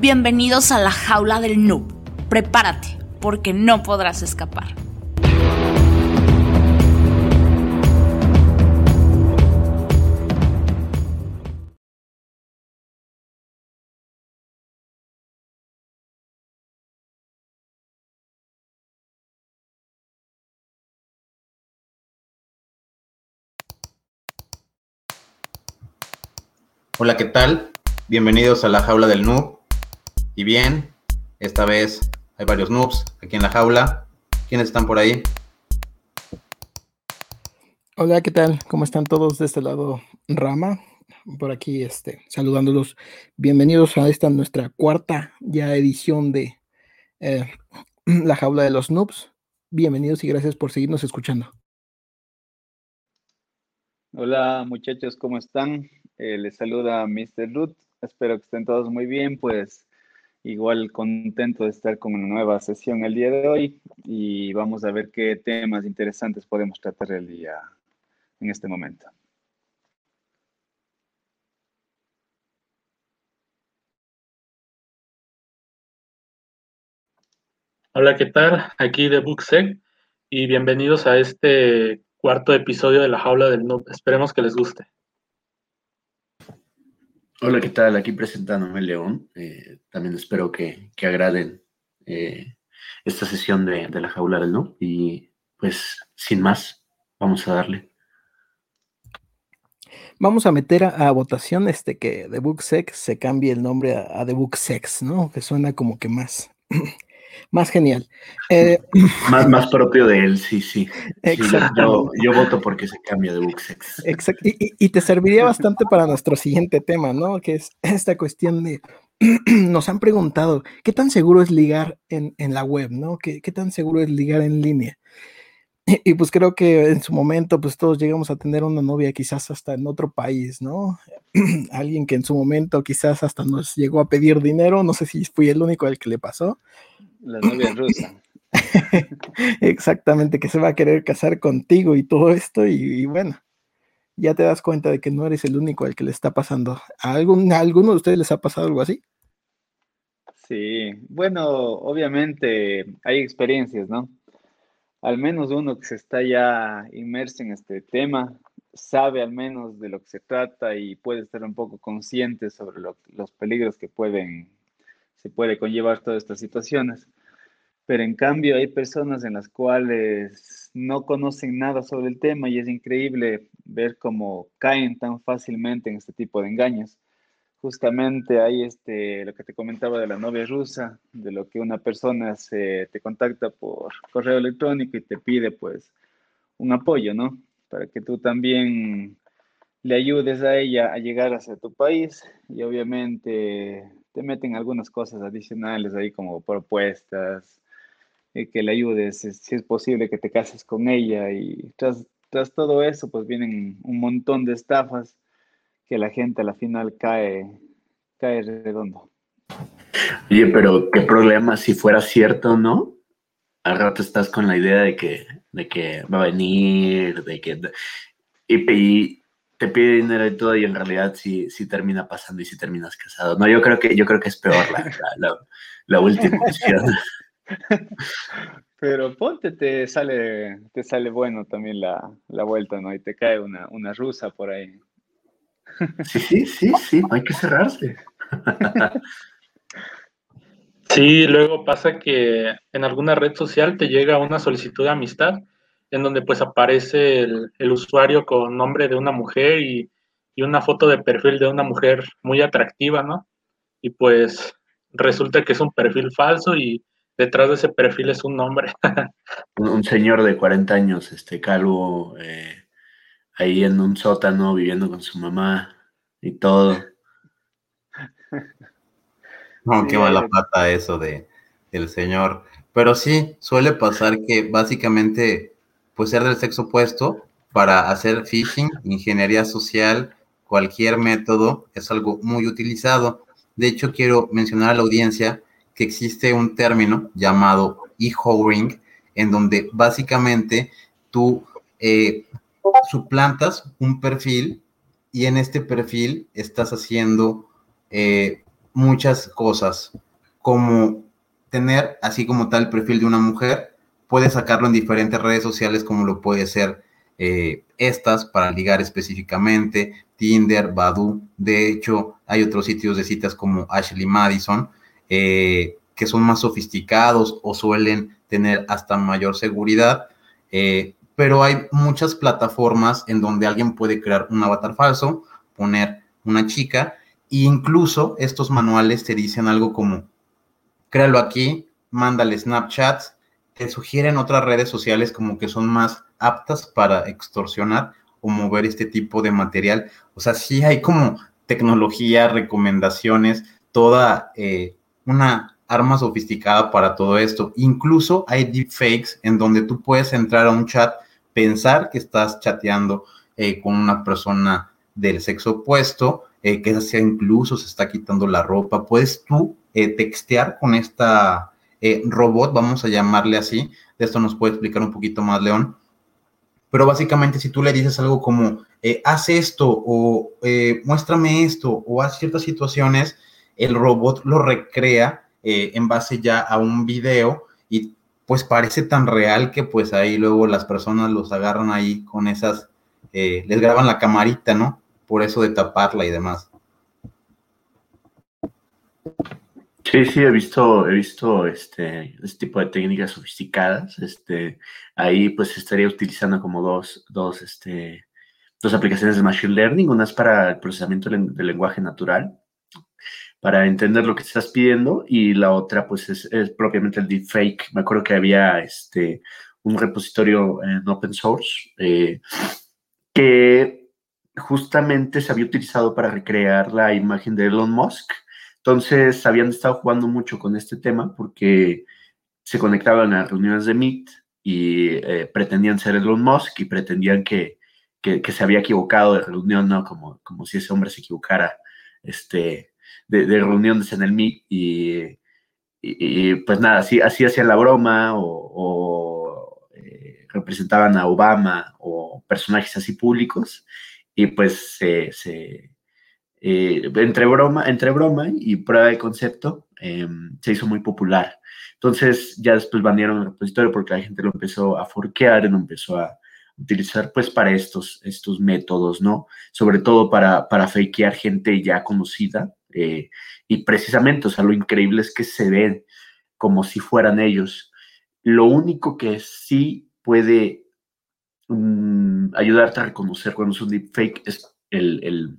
Bienvenidos a la jaula del noob. Prepárate, porque no podrás escapar. Hola, ¿qué tal? Bienvenidos a la jaula del noob. Y bien, esta vez hay varios noobs aquí en la jaula. ¿Quiénes están por ahí? Hola, ¿qué tal? ¿Cómo están todos de este lado? Rama, por aquí este, saludándolos. Bienvenidos a esta nuestra cuarta ya edición de eh, La Jaula de los Noobs. Bienvenidos y gracias por seguirnos escuchando. Hola muchachos, ¿cómo están? Eh, les saluda Mr. Ruth. Espero que estén todos muy bien, pues igual contento de estar con una nueva sesión el día de hoy y vamos a ver qué temas interesantes podemos tratar el día en este momento. Hola, ¿qué tal? Aquí de Booksec y bienvenidos a este cuarto episodio de La Jaula del Noob. Esperemos que les guste. Hola, ¿qué tal? Aquí presentándome León. Eh, también espero que, que agraden eh, esta sesión de, de, la jaula del no. Y pues, sin más, vamos a darle. Vamos a meter a, votación este que de Booksex se cambie el nombre a, a The Booksex, ¿no? Que suena como que más, más genial. Eh, más, más propio de él, sí, sí. Exacto. Sí, yo, yo, voto porque se cambia de Booksex. Exacto. Y, y, te serviría bastante para nuestro siguiente tema, ¿no? Que es esta cuestión de. Nos han preguntado, ¿qué tan seguro es ligar en, en la web, ¿no? ¿Qué, ¿Qué, tan seguro es ligar en línea? Y, y, pues creo que en su momento, pues todos llegamos a tener una novia quizás hasta en otro país, ¿no? Alguien que en su momento quizás hasta nos llegó a pedir dinero, no sé si fui el único al que le pasó. La novia rusa. Exactamente, que se va a querer casar contigo y todo esto, y, y, bueno, ya te das cuenta de que no eres el único al que le está pasando. ¿A, algún, ¿A alguno de ustedes les ha pasado algo así? Sí, bueno, obviamente hay experiencias, ¿no? Al menos uno que se está ya inmerso en este tema sabe al menos de lo que se trata y puede estar un poco consciente sobre lo, los peligros que pueden, se puede conllevar todas estas situaciones pero en cambio hay personas en las cuales no conocen nada sobre el tema y es increíble ver cómo caen tan fácilmente en este tipo de engaños. Justamente hay este, lo que te comentaba de la novia rusa, de lo que una persona se, te contacta por correo electrónico y te pide pues un apoyo, ¿no? Para que tú también le ayudes a ella a llegar hacia tu país y obviamente te meten algunas cosas adicionales ahí como propuestas, eh, que le ayudes, si es posible que te cases con ella y tras, tras todo eso pues vienen un montón de estafas que la gente a la final cae, cae redondo. Oye, pero qué problema si fuera cierto, ¿no? Al rato estás con la idea de que, de que va a venir, de que... Y, y te pide dinero y todo y en realidad sí, sí termina pasando y sí terminas casado. No, yo creo que, yo creo que es peor la, la, la, la última opción. Pero ponte, te sale, te sale bueno también la, la vuelta, ¿no? Y te cae una, una, rusa por ahí. Sí, sí, sí, sí, hay que cerrarse. Sí, luego pasa que en alguna red social te llega una solicitud de amistad en donde pues aparece el, usuario con nombre de una mujer y, y una foto de perfil de una mujer muy atractiva, ¿no? Y pues resulta que es un perfil falso y detrás de ese perfil es un hombre. un, un, señor de 40 años, este calvo, eh, ahí en un sótano viviendo con su mamá y todo. No, qué mala pata eso de el señor. Pero sí, suele pasar que básicamente, pues ser del sexo opuesto para hacer phishing, ingeniería social, cualquier método es algo muy utilizado. De hecho, quiero mencionar a la audiencia que existe un término llamado e-hovering, en donde básicamente tú eh, suplantas un perfil y en este perfil estás haciendo eh, muchas cosas, como tener así como tal el perfil de una mujer, puedes sacarlo en diferentes redes sociales como lo puede ser eh, estas para ligar específicamente, Tinder, Badu, de hecho hay otros sitios de citas como Ashley Madison, eh, que son más sofisticados o suelen tener hasta mayor seguridad, eh, pero hay muchas plataformas en donde alguien puede crear un avatar falso, poner una chica, e incluso estos manuales te dicen algo como, créalo aquí, mándale Snapchats, te sugieren otras redes sociales como que son más aptas para extorsionar o mover este tipo de material. O sea, sí hay como tecnología, recomendaciones, toda eh, una arma sofisticada para todo esto. Incluso hay deepfakes en donde tú puedes entrar a un chat, pensar que estás chateando eh, con una persona del sexo opuesto, eh, que sea incluso se está quitando la ropa. Puedes tú textear con esta robot, vamos a llamarle así. De esto nos puede explicar un poquito más León pero básicamente si tú le dices algo como, eh, haz esto o eh, muéstrame esto o haz ciertas situaciones, el robot lo recrea eh, en base ya a un video y pues parece tan real que pues ahí luego las personas los agarran ahí con esas, les graban la camarita, ¿no? Por eso de taparla y demás. Sí, sí, he visto, he visto este, este tipo de técnicas sofisticadas. Este, ahí pues estaría utilizando como dos, dos, este, dos aplicaciones de Machine Learning. Una es para el procesamiento del, lenguaje natural, para entender lo que estás pidiendo, y la otra pues es, propiamente el deepfake. Me acuerdo que había este, un repositorio en open source eh, que justamente se había utilizado para recrear la imagen de Elon Musk entonces, habían estado jugando mucho con este tema porque se conectaban a reuniones de Meet y eh, pretendían ser Elon Musk y pretendían que, se había equivocado de reunión, ¿no? Como, como si ese hombre se equivocara este, de, reuniones en el Meet y, pues nada, así, así hacían la broma o, eh, representaban a Obama o personajes así públicos y pues se eh, entre, broma, entre broma y prueba de concepto, em, se hizo muy popular. Entonces ya después banearon el repositorio porque la gente lo empezó a forquear, lo empezó a utilizar pues para estos, estos métodos, ¿no? Sobre todo para, para fakear gente ya conocida. Eh, y precisamente, o sea, lo increíble es que se ven como si fueran ellos. Lo único que sí puede mm, ayudarte a reconocer cuando es un deepfake es el, el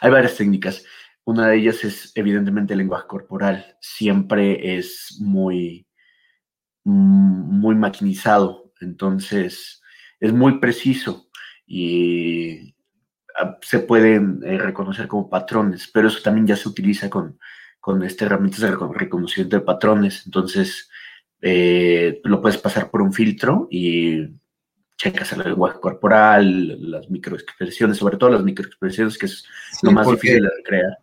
hay varias técnicas. Una de ellas es evidentemente el lenguaje corporal. Siempre es muy, muy maquinizado. Entonces, es muy preciso y ah, se pueden eh, reconocer como patrones, pero eso también ya se utiliza con, con este, herramientas de reconocimiento de patrones. Entonces, eh, lo puedes pasar por un filtro y checas el lenguaje corporal, las microexpresiones, sobre todo las microexpresiones, que es lo más difícil de crear.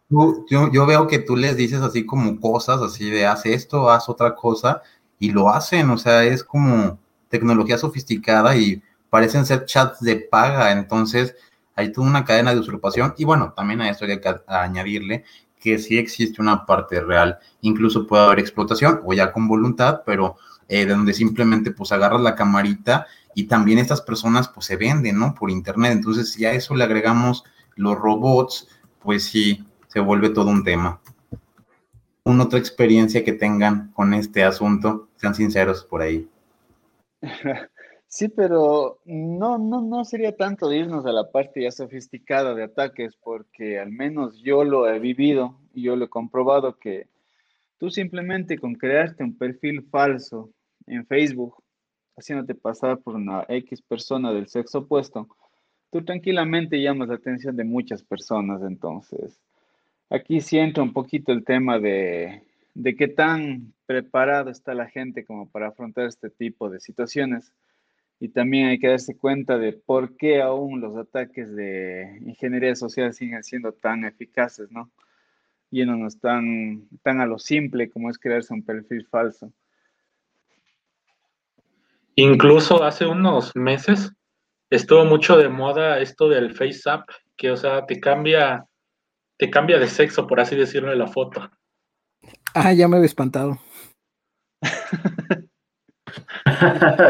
yo, veo que tú les dices así como cosas, así de haz esto, haz otra cosa, y lo hacen, o sea, es como tecnología sofisticada y parecen ser chats de paga, entonces hay toda una cadena de usurpación, y bueno, también a esto hay que añadirle que sí existe una parte real, incluso puede haber explotación, o ya con voluntad, pero eh, de donde simplemente pues agarras la camarita y también estas personas pues se venden, ¿no? Por internet. Entonces, si a eso le agregamos los robots, pues sí, se vuelve todo un tema. ¿Una otra experiencia que tengan con este asunto? Sean sinceros por ahí. Sí, pero no, no, no sería tanto irnos a la parte ya sofisticada de ataques, porque al menos yo lo he vivido y yo lo he comprobado que tú simplemente con crearte un perfil falso en Facebook haciéndote pasar por una X persona del sexo opuesto, tú tranquilamente llamas la atención de muchas personas. Entonces, aquí sí entra un poquito el tema de, de qué tan preparado está la gente como para afrontar este tipo de situaciones. Y también hay que darse cuenta de por qué aún los ataques de ingeniería social siguen siendo tan eficaces, ¿no? Yéndonos tan, tan a lo simple como es crearse un perfil falso. Incluso hace unos meses estuvo mucho de moda esto del Face App, que, o sea, te cambia te cambia de sexo, por así decirlo, en la foto. Ah, ya me había espantado.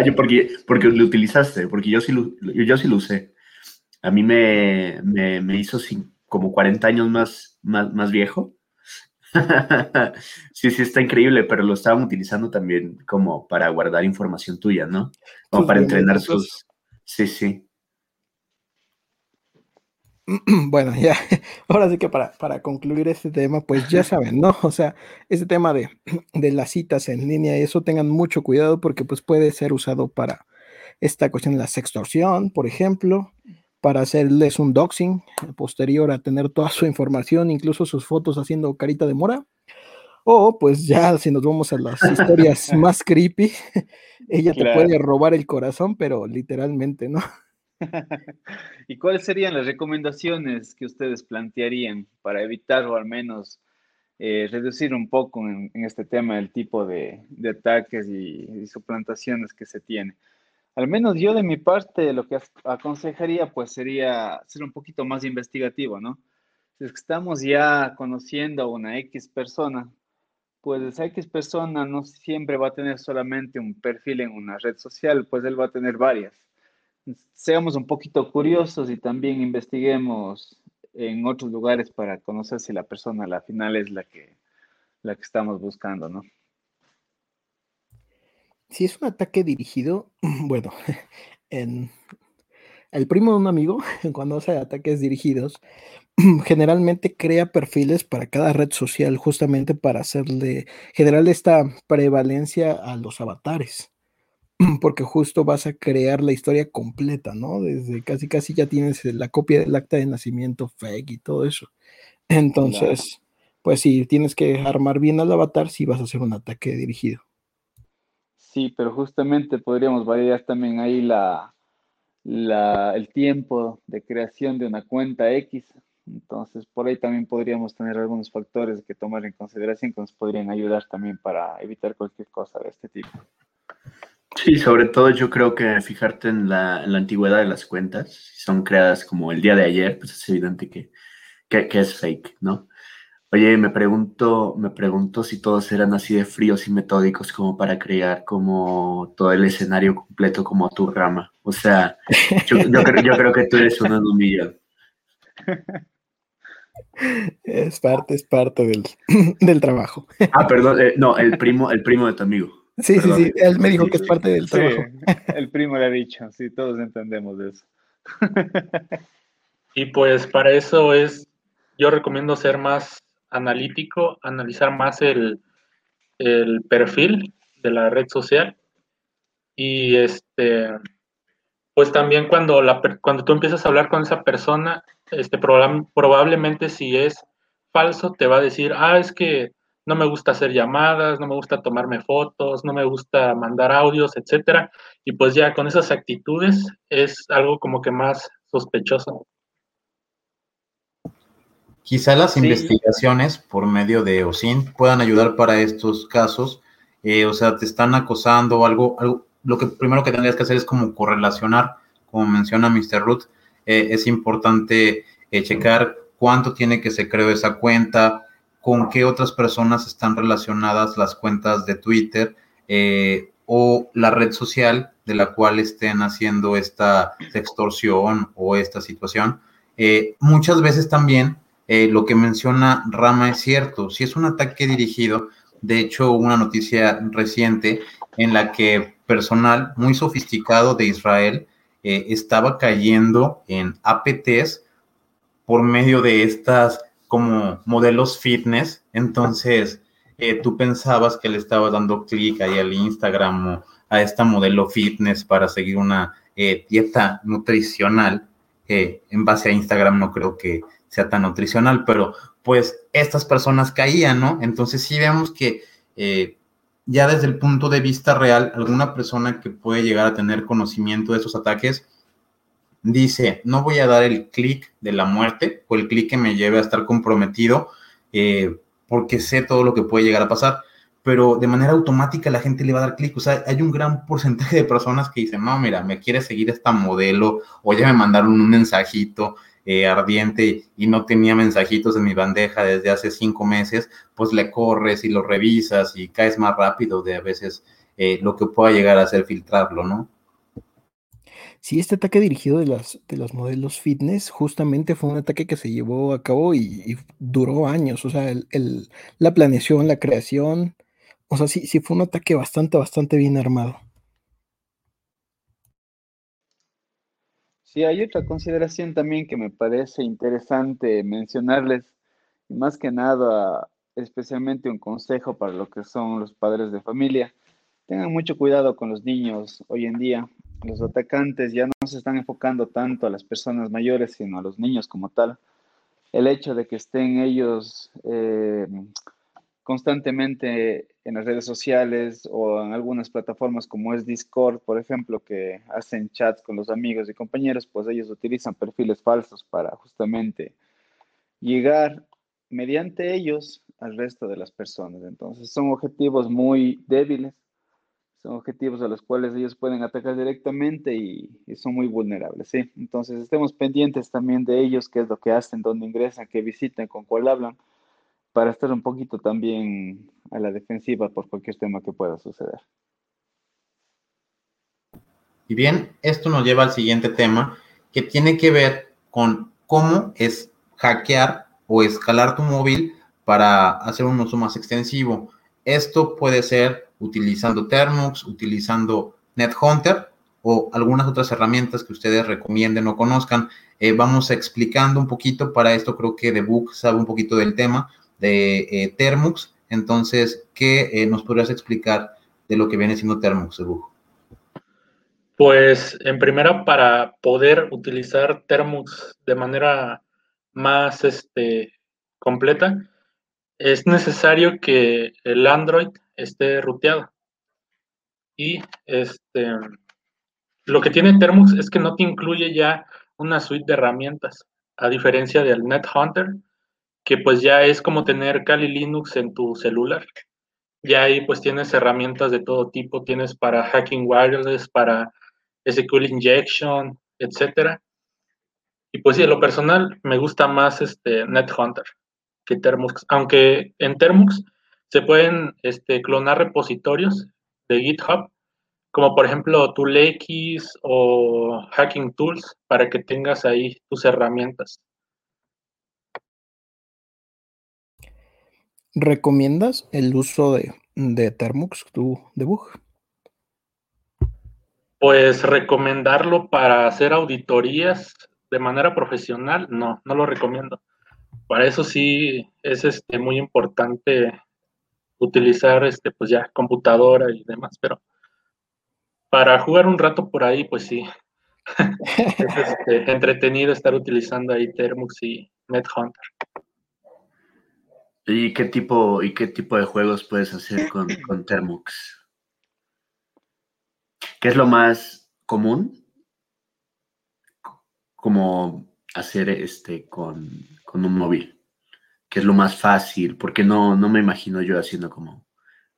yo porque, porque lo utilizaste, porque yo sí lo, yo sí lo usé. A mí me, me, hizo como 40 años más, más, más viejo. sí, sí, está increíble, pero lo estaban utilizando también como para guardar información tuya, ¿no? Como para entrenar sus... Sí, sí. Bueno, ya, ahora sí que para, para, concluir este tema, pues ya saben, ¿no? O sea, este tema de, de, las citas en línea y eso tengan mucho cuidado porque pues puede ser usado para esta cuestión de la sextorsión, por ejemplo, para hacerles un doxing posterior a tener toda su información, incluso sus fotos haciendo carita de mora. O pues ya si nos vamos a las historias más creepy, ella te puede robar el corazón, pero literalmente, ¿no? ¿Y cuáles serían las recomendaciones que ustedes plantearían para evitar o al menos eh, reducir un poco en, este tema el tipo de, ataques y, suplantaciones que se tiene? Al menos yo de mi parte lo que aconsejaría pues sería ser un poquito más investigativo, ¿no? Si es que estamos ya conociendo a una X persona, pues esa X persona no siempre va a tener solamente un perfil en una red social, pues él va a tener varias seamos un poquito curiosos y también investiguemos en otros lugares para conocer si la persona a la final es la que, la que estamos buscando, ¿no? Si es un ataque dirigido, bueno, en el primo de un amigo, cuando hace ataques dirigidos, generalmente crea perfiles para cada red social justamente para hacerle, generar esta prevalencia a los avatares. porque justo vas a crear la historia completa, ¿no? Desde casi casi ya tienes la copia del acta de nacimiento fake y todo eso. Entonces, pues sí, tienes que armar bien al avatar si vas a hacer un ataque dirigido. Sí, pero justamente podríamos variar también ahí la, el tiempo de creación de una cuenta X. Entonces, por ahí también podríamos tener algunos factores que tomar en consideración que nos podrían ayudar también para evitar cualquier cosa de este tipo. Sí, sobre todo yo creo que fijarte en la, antigüedad de las cuentas, si son creadas como el día de ayer, pues es evidente que, es fake, ¿no? Oye, me pregunto, me pregunto si todos eran así de fríos y metódicos como para crear como todo el escenario completo como tu rama. O sea, yo, creo, que tú eres uno de un millón. Es parte, es parte del, del trabajo. Ah, perdón, eh, no, el primo, el primo de tu amigo. Sí, sí, sí, él me dijo que es parte del trabajo. el primo le ha dicho, sí, todos entendemos de eso. y pues para eso es, yo recomiendo ser más analítico, analizar más el, perfil de la red social y este pues también cuando la cuando tú empiezas a hablar con esa persona este probablemente si es falso te va a decir ah es que no me gusta hacer llamadas, no me gusta tomarme fotos, no me gusta mandar audios, etcétera. Y pues ya con esas actitudes es algo como que más sospechoso. Quizá las investigaciones por medio de OSIN puedan ayudar para estos casos. Eh, o sea, te están acosando o algo, algo, lo que primero que tendrías que hacer es como correlacionar, como menciona Mr. Ruth, eh, es importante eh, checar cuánto tiene que se creó esa cuenta, con qué otras personas están relacionadas las cuentas de Twitter eh, o la red social de la cual estén haciendo esta extorsión o esta situación. Muchas veces también eh, lo que menciona Rama es cierto. Si es un ataque dirigido, de hecho, una noticia reciente en la que personal muy sofisticado de Israel estaba cayendo en APTs por medio de estas como modelos fitness, entonces eh, tú pensabas que le estabas dando clic ahí al Instagram o a esta modelo fitness para seguir una eh, dieta nutricional. en base a Instagram no creo que sea tan nutricional, pero pues estas personas caían, ¿no? Entonces sí vemos que eh, ya desde el punto de vista real, alguna persona que puede llegar a tener conocimiento de esos ataques, dice, no voy a dar el clic de la muerte o el clic que me lleve a estar comprometido eh, porque sé todo lo que puede llegar a pasar, pero de manera automática la gente le va a dar clic. O sea, hay un gran porcentaje de personas que dicen, no, mira, me quiere seguir esta modelo o ya me mandaron un mensajito eh, ardiente y no tenía mensajitos en mi bandeja desde hace cinco meses, pues le corres y lo revisas y caes más rápido de a veces eh, lo que pueda llegar a ser filtrarlo, ¿no? Sí, este ataque dirigido de, las, de los modelos fitness justamente fue un ataque que se llevó a cabo y, duró años, o sea, el, la planeación, la creación, o sea, sí, sí fue un ataque bastante, bastante bien armado. Sí, hay otra consideración también que me parece interesante mencionarles, y más que nada, especialmente un consejo para lo que son los padres de familia. Tengan mucho cuidado con los niños hoy en día. Los atacantes ya no se están enfocando tanto a las personas mayores, sino a los niños como tal. El hecho de que estén ellos eh, constantemente en las redes sociales o en algunas plataformas como es Discord, por ejemplo, que hacen chats con los amigos y compañeros, pues ellos utilizan perfiles falsos para justamente llegar mediante ellos al resto de las personas. Entonces son objetivos muy débiles, son objetivos a los cuales ellos pueden atacar directamente y, son muy vulnerables. ¿sí? Entonces estemos pendientes también de ellos, qué es lo que hacen, dónde ingresan, qué visitan, con cuál hablan para estar un poquito también a la defensiva por cualquier tema que pueda suceder. Y bien, esto nos lleva al siguiente tema que tiene que ver con cómo es hackear o escalar tu móvil para hacer un uso más extensivo. Esto puede ser utilizando Termux, utilizando NetHunter o algunas otras herramientas que ustedes recomienden o conozcan. Eh, vamos explicando un poquito, para esto creo que Debug sabe un poquito del tema, de eh, Termux. Entonces, ¿qué eh, nos podrías explicar de lo que viene siendo Termux, Pues en primera, para poder utilizar Termux de manera más este, completa, es necesario que el Android esté ruteado. Y este, lo que tiene Termux es que no te incluye ya una suite de herramientas, a diferencia del NetHunter, que pues ya es como tener Kali Linux en tu celular. Ya ahí pues tienes herramientas de todo tipo, tienes para hacking wireless, para SQL injection, etcétera. Y pues sí, en lo personal me gusta más este NetHunter que Termux, aunque en Termux se pueden este, clonar repositorios de GitHub, como por ejemplo ToolX o Hacking Tools, para que tengas ahí tus herramientas. ¿Recomiendas el uso de, de Termux, tu debug? Pues recomendarlo para hacer auditorías de manera profesional, no, no lo recomiendo. Para eso sí es este, muy importante utilizar este, pues ya computadora y demás, pero para jugar un rato por ahí, pues sí. es este, entretenido estar utilizando ahí Termux y NetHunter. ¿Y qué tipo, y qué tipo de juegos puedes hacer con, con Termux? ¿Qué es lo más común? Como hacer este con, un móvil. ¿Qué es lo más fácil? Porque no, no me imagino yo haciendo como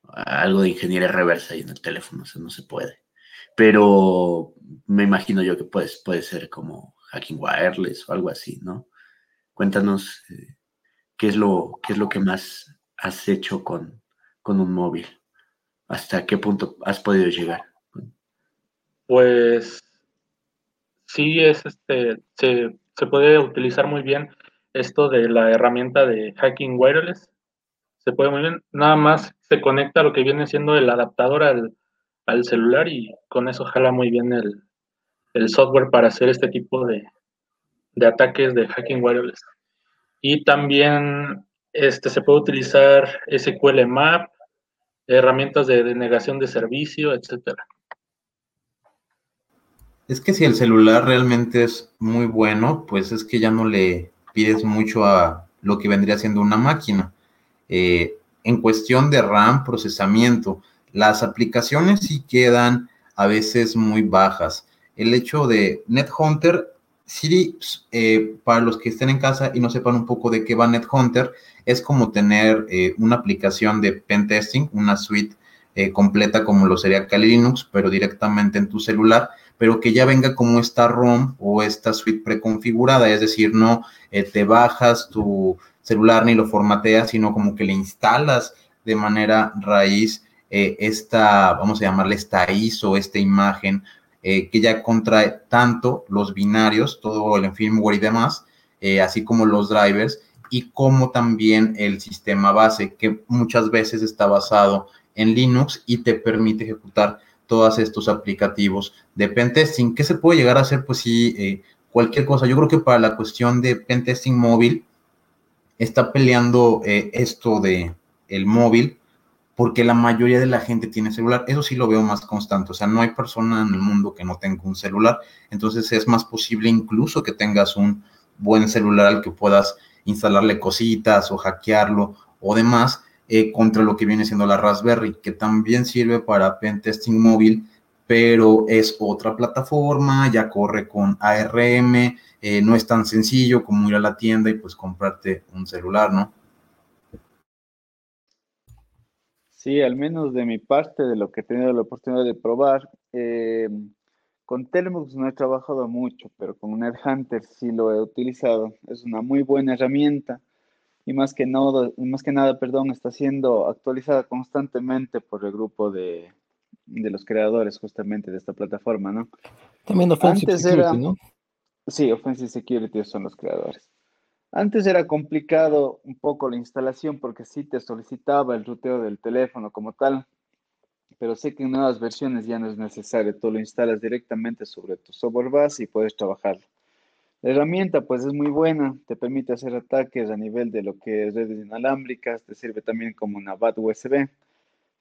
algo de ingeniería reversa ahí en el teléfono, o no se puede. Pero me imagino yo que puede, puede ser como hacking wireless o algo así, ¿no? Cuéntanos eh, ¿qué es lo, qué es lo que más has hecho con, un móvil? ¿Hasta qué punto has podido llegar? Pues sí, es este, se, puede utilizar muy bien esto de la herramienta de hacking wireless. Se puede muy bien, nada más se conecta lo que viene siendo el adaptador al, celular y con eso jala muy bien el, software para hacer este tipo de, de ataques de hacking wireless. Y también este, se puede utilizar SQL Map, herramientas de denegación de servicio, etcétera. Es que si el celular realmente es muy bueno, pues es que ya no le pides mucho a lo que vendría siendo una máquina. Eh, en cuestión de RAM, procesamiento, las aplicaciones sí quedan a veces muy bajas. El hecho de NetHunter Siri, eh, para los que estén en casa y no sepan un poco de qué va NetHunter, es como tener eh, una aplicación de pen testing, una suite eh, completa como lo sería Kali Linux, pero directamente en tu celular. pero que ya venga como esta ROM o esta suite preconfigurada, es decir, no te bajas tu celular ni lo formateas, sino como que le instalas de manera raíz esta, vamos a llamarle esta ISO, esta imagen, eh, que ya contrae tanto los binarios, todo el firmware y demás, así como los drivers, y como también el sistema base, que muchas veces está basado en Linux y te permite ejecutar todos estos aplicativos de pentesting. ¿Qué se puede llegar a hacer? Pues sí, eh, cualquier cosa. Yo creo que para la cuestión de pentesting móvil, está peleando eh, esto de el móvil, porque la mayoría de la gente tiene celular. Eso sí lo veo más constante. O sea, no hay persona en el mundo que no tenga un celular. Entonces es más posible incluso que tengas un buen celular al que puedas instalarle cositas o hackearlo o demás eh, contra lo que viene siendo la Raspberry, que también sirve para pentesting móvil, pero es otra plataforma, ya corre con ARM, eh, no es tan sencillo como ir a la tienda y pues comprarte un celular, ¿no? Sí, al menos de mi parte, de lo que he tenido la oportunidad de probar, eh, con Telemux no he trabajado mucho, pero con NetHunter sí lo he utilizado. Es una muy buena herramienta y más que, no, más que nada, perdón, está siendo actualizada constantemente por el grupo de, de los creadores justamente de esta plataforma, ¿no? También Offensive Antes Security, era- ¿no? Sí, Offensive Security son los creadores. Antes era complicado un poco la instalación porque sí te solicitaba el ruteo del teléfono como tal, pero sé que en nuevas versiones ya no es necesario, tú lo instalas directamente sobre tu software base y puedes trabajar. La herramienta pues es muy buena, te permite hacer ataques a nivel de lo que es redes inalámbricas, te sirve también como una BAT USB,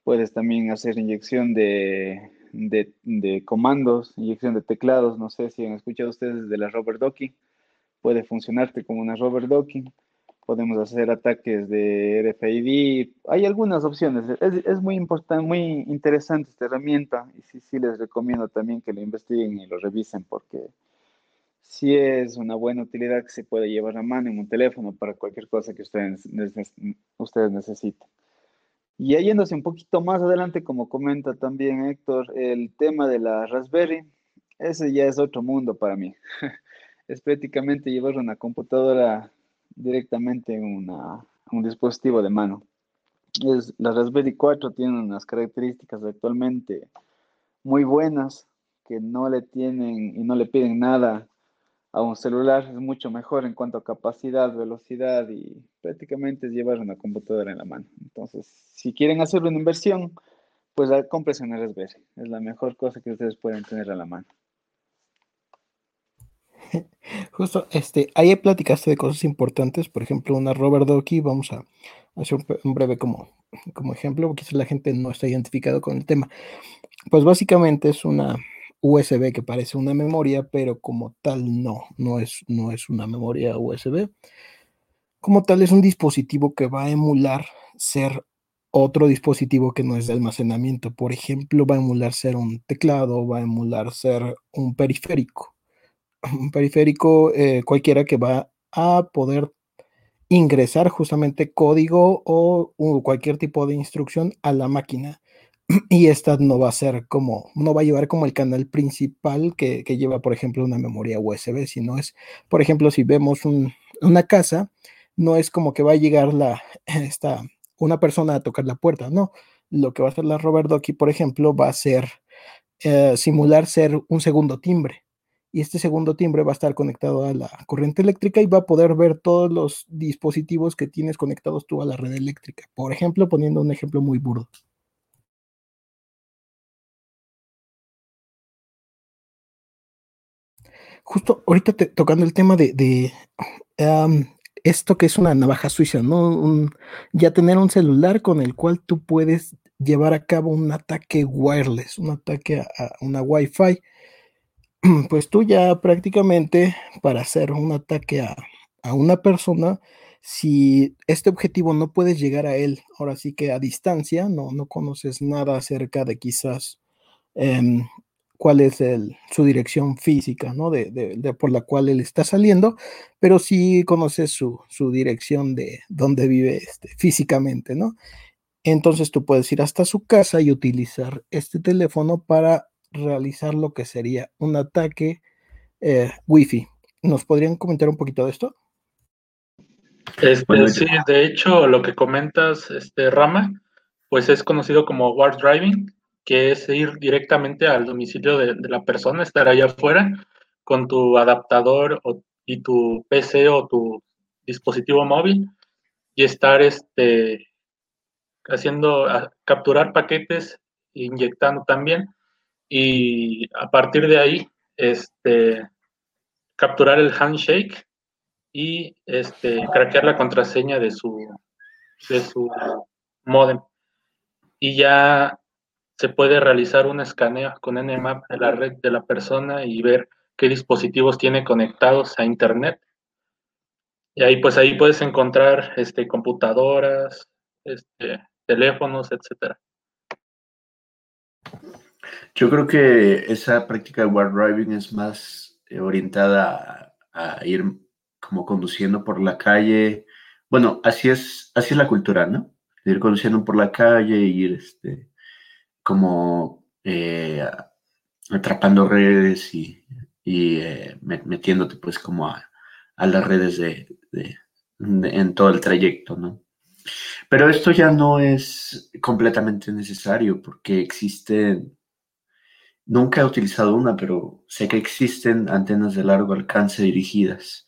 puedes también hacer inyección de, de, comandos, inyección de teclados, no sé si han escuchado ustedes de la Robert Docking, puede funcionarte como una Robert Docking, podemos hacer ataques de RFID, hay algunas opciones, es, es muy importante, muy interesante esta herramienta y sí, sí les recomiendo también que lo investiguen y lo revisen porque sí es una buena utilidad que se puede llevar a mano en un teléfono para cualquier cosa que ustedes, ustedes necesiten. Y yéndose un poquito más adelante, como comenta también Héctor, el tema de la Raspberry, ese ya es otro mundo para mí. Es prácticamente llevar una computadora directamente en una- un dispositivo de mano. Es, la Raspberry 4 tiene unas características actualmente muy buenas que no le tienen y no le piden nada a un celular. Es mucho mejor en cuanto a capacidad, velocidad y prácticamente es llevar una computadora en la mano. Entonces, si quieren hacer una inversión, pues cómprese una Raspberry. Es la mejor cosa que ustedes pueden tener a la mano. Justo, este, ahí platicaste de cosas importantes, por ejemplo, una Robert Docky, vamos a hacer un breve como, como ejemplo, porque quizás la gente no está identificado con el tema. Pues básicamente es una USB que parece una memoria, pero como tal no, no es, no es una memoria USB. Como tal es un dispositivo que va a emular ser otro dispositivo que no es de almacenamiento. Por ejemplo, va a emular ser un teclado, va a emular ser un periférico un periférico eh, cualquiera que va a poder ingresar justamente código o cualquier tipo de instrucción a la máquina. Y esta no va a ser como, no va a llevar como el canal principal que, lleva, por ejemplo, una memoria USB, sino es, por ejemplo, si vemos un- una casa, no es como que va a llegar la, esta, una persona a tocar la puerta, no. Lo que va a hacer la Robert Docky, por ejemplo, va a ser eh, simular ser un segundo timbre y este segundo timbre va a estar conectado a la corriente eléctrica y va a poder ver todos los dispositivos que tienes conectados tú a la red eléctrica. Por ejemplo, poniendo un ejemplo muy burdo. Justo ahorita tocando el tema de, de, esto que es una navaja suiza, ¿no? Ya tener un celular con el cual tú puedes llevar a cabo un ataque wireless, un ataque a, a una Wi-Fi pues tú ya prácticamente para hacer un ataque a, a una persona, si este objetivo no puedes llegar a él, ahora sí que a distancia, no, no conoces nada acerca de quizás em, cuál es su dirección física, ¿no? De, de- de por la cual él está saliendo, pero sí conoces su, su dirección de dónde vive este, físicamente, ¿no? Entonces tú puedes ir hasta su casa y utilizar este teléfono para realizar lo que sería un ataque eh, Wi-Fi. ¿Nos podrían comentar un poquito de esto? Este, sí, de hecho, lo que comentas, este Rama, pues es conocido como War Driving, que es ir directamente al domicilio de, la persona, estar allá afuera con tu adaptador y tu PC o tu dispositivo móvil y estar este, haciendo, capturar paquetes, inyectando también y a partir de ahí, este, capturar el handshake y este, craquear la contraseña de su, de su modem. Y ya se puede realizar un escaneo con Nmap de la red de la persona y ver qué dispositivos tiene conectados a Internet. Y ahí, pues ahí puedes encontrar este, computadoras, este, teléfonos, etcétera. Yo creo que esa práctica de war driving es más eh, orientada a, ir como conduciendo por la calle. Bueno, así es, así es la cultura, ¿no? Ir conduciendo por la calle y ir este, como eh, atrapando redes y, eh, metiéndote pues como a, las redes de, en todo el trayecto, ¿no? Pero esto ya no es completamente necesario porque existen, nunca he utilizado una, pero sé que existen antenas de largo alcance dirigidas.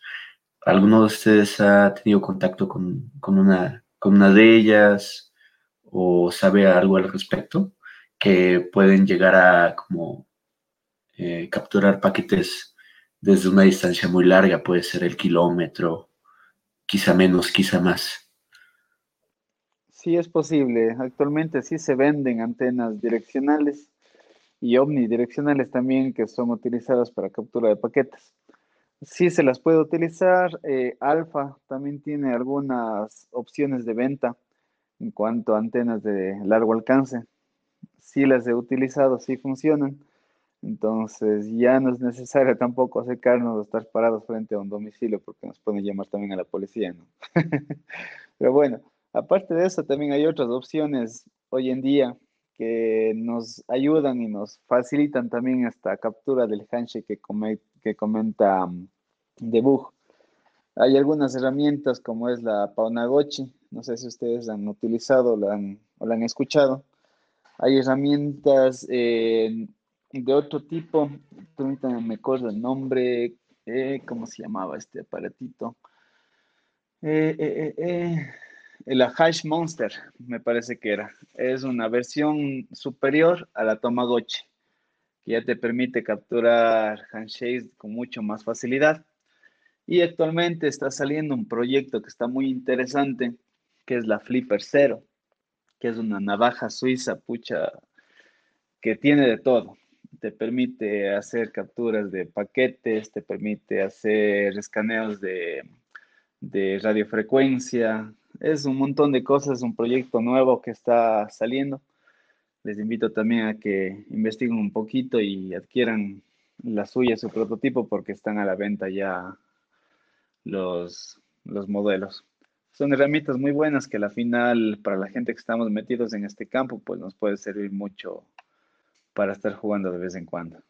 ¿Alguno de ustedes ha tenido contacto con, una, con una de ellas o sabe algo al respecto? Que pueden llegar a como eh, capturar paquetes desde una distancia muy larga, puede ser el kilómetro, quizá menos, quizá más. Sí es posible. Actualmente sí se venden antenas direccionales y omnidireccionales también que son utilizadas para captura de paquetes. Sí se las puede utilizar. Eh, Alfa también tiene algunas opciones de venta en cuanto a antenas de largo alcance. Sí las he utilizado, sí funcionan. Entonces ya no es necesario tampoco acercarnos o estar parados frente a un domicilio porque nos pueden llamar también a la policía, ¿no? Pero bueno, Aparte de eso, también hay otras opciones hoy en día que nos ayudan y nos facilitan también esta captura del handshake que, que comenta um, Debug. Hay algunas herramientas como es la Paunagochi, no sé si ustedes han utilizado o la han escuchado. Hay herramientas eh, de otro tipo, permítanme me acuerdo el nombre, eh, ¿cómo se llamaba este aparatito? Eh, eh, eh la Hash Monster, me parece que era. Es una versión superior a la Tamagotchi, que ya te permite capturar handshakes con mucho más facilidad. Y actualmente está saliendo un proyecto que está muy interesante, que es la Flipper Zero, que es una navaja suiza, pucha, que tiene de todo. Te permite hacer capturas de paquetes, te permite hacer escaneos de, de radiofrecuencia, es un montón de cosas, un proyecto nuevo que está saliendo. Les invito también a que investiguen un poquito y adquieran la suya, su prototipo, porque están a la venta ya los, los modelos. Son herramientas muy buenas que al final, para la gente que estamos metidos en este campo, pues nos puede servir mucho para estar jugando de vez en cuando.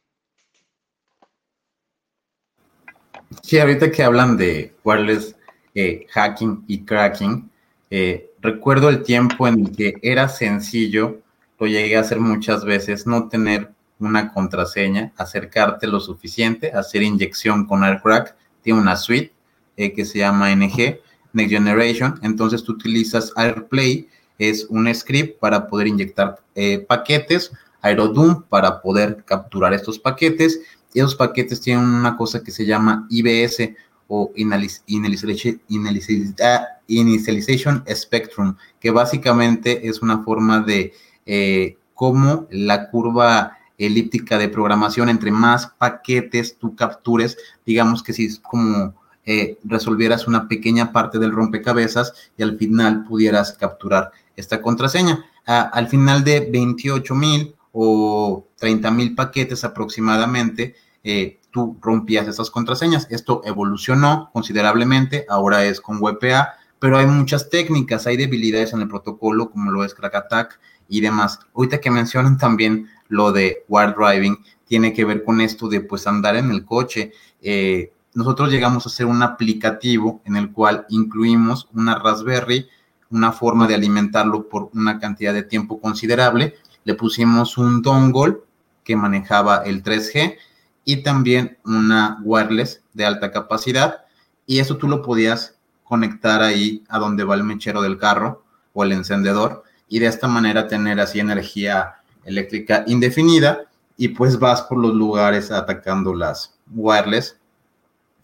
Sí, ahorita que hablan de wireless eh, hacking y cracking, eh, recuerdo el tiempo en el que era sencillo, lo llegué a hacer muchas veces, no tener una contraseña, acercarte lo suficiente, hacer inyección con AirCrack, tiene una suite eh, que se llama NG, Next Generation, entonces tú utilizas AirPlay, es un script para poder inyectar eh, paquetes, Aerodoom para poder capturar estos paquetes, y esos paquetes tienen una cosa que se llama IBS o Initialization Spectrum, que básicamente es una forma de eh, cómo la curva elíptica de programación, entre más paquetes tú captures, digamos que si es como eh, resolvieras una pequeña parte del rompecabezas y al final pudieras capturar esta contraseña. al final de 28 mil o 30 mil paquetes aproximadamente, eh, tú rompías esas contraseñas. Esto evolucionó considerablemente, ahora es con WPA, pero hay muchas técnicas, hay debilidades en el protocolo, como lo es Crack Attack y demás. Ahorita que mencionan también lo de Wild Driving, tiene que ver con esto de pues andar en el coche. Eh, nosotros llegamos a hacer un aplicativo en el cual incluimos una Raspberry, una forma de alimentarlo por una cantidad de tiempo considerable. Le pusimos un dongle que manejaba el 3G y también una wireless de alta capacidad. Y eso tú lo podías conectar ahí a donde va el mechero del carro o el encendedor y de esta manera tener así energía eléctrica indefinida y pues vas por los lugares atacando las wireless.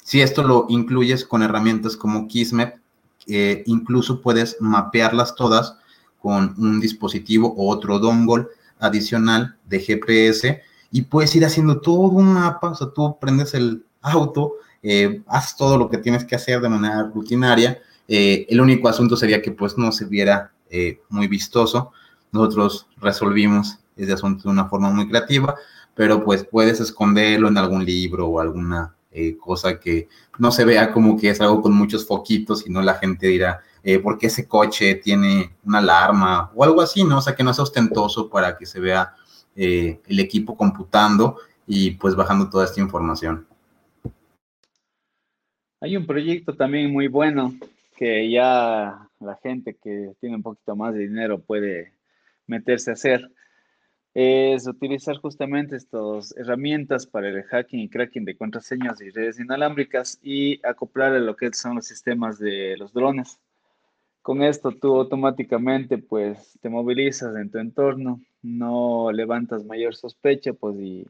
Si esto lo incluyes con herramientas como Kismet, eh, incluso puedes mapearlas todas con un dispositivo o otro dongle adicional de GPS y puedes ir haciendo todo un mapa, o sea, tú prendes el auto eh, haz todo lo que tienes que hacer de manera rutinaria. Eh, el único asunto sería que pues no se viera eh, muy vistoso. Nosotros resolvimos ese asunto de una forma muy creativa, pero pues puedes esconderlo en algún libro o alguna cosa que no se vea como que es algo con muchos foquitos y no la gente dirá, ¿por qué ese coche tiene una alarma o algo así? ¿no? O sea, que no es ostentoso para que se vea el equipo computando y pues bajando toda esta información. Hay un proyecto también muy bueno que ya la gente que tiene un poquito más de dinero puede meterse a hacer. Es utilizar justamente estas herramientas para el hacking y cracking de contraseñas y redes inalámbricas y acoplar a lo que son los sistemas de los drones. Con esto tú automáticamente pues te movilizas en tu entorno, no levantas mayor sospecha pues y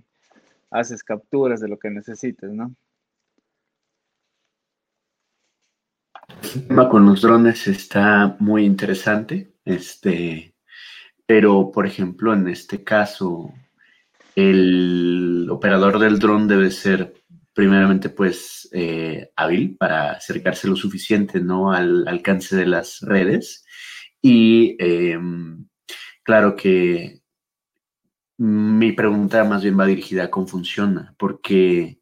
haces capturas de lo que necesites, ¿no? El tema con los drones está muy interesante, este, pero por ejemplo, en este caso, el operador del dron debe ser primeramente pues eh, hábil para acercarse lo suficiente no al alcance de las redes y em, claro que mi pregunta más bien va dirigida a cómo funciona porque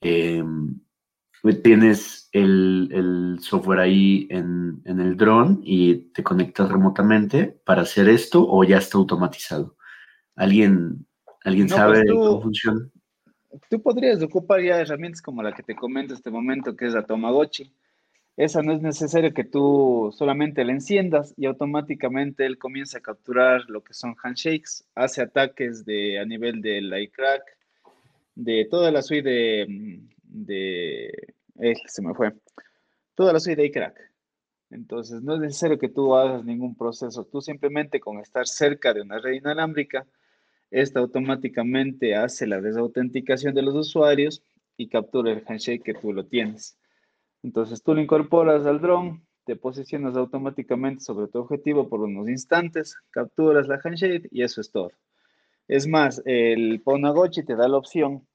em, tienes el, software ahí en, el dron y te conectas remotamente para hacer esto o ya está automatizado? ¿Alguien, ¿alguien sabe pues cómo funciona? Tú podrías ocupar ya herramientas como la que te comento este momento, que es la Tomagotchi. Esa no es necesario que tú solamente la enciendas y automáticamente él comienza a capturar lo que son handshakes, hace ataques de, a nivel del iCrack, de toda la suite de, de eh, se me fue, toda la suite de crack. Entonces, no es necesario que tú hagas ningún proceso. Tú simplemente con estar cerca de una red inalámbrica, esta automáticamente hace la desautenticación de los usuarios y captura el handshake que tú lo tienes. Entonces, tú lo incorporas al drone, te posicionas automáticamente sobre tu objetivo por unos instantes, capturas la handshake y eso es todo. Es más, el Ponagochi te da la opción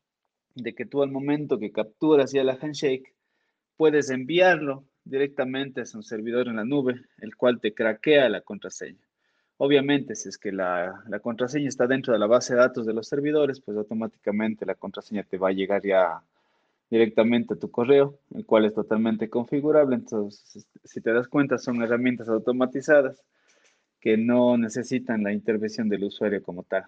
de que tú al momento que capturas ya la handshake, puedes enviarlo directamente a un servidor en la nube, el cual te craquea la contraseña. Obviamente, si es que la, la, contraseña está dentro de la base de datos de los servidores, pues automáticamente la contraseña te va a llegar ya directamente a tu correo, el cual es totalmente configurable. Entonces, si te das cuenta, son herramientas automatizadas que no necesitan la intervención del usuario como tal.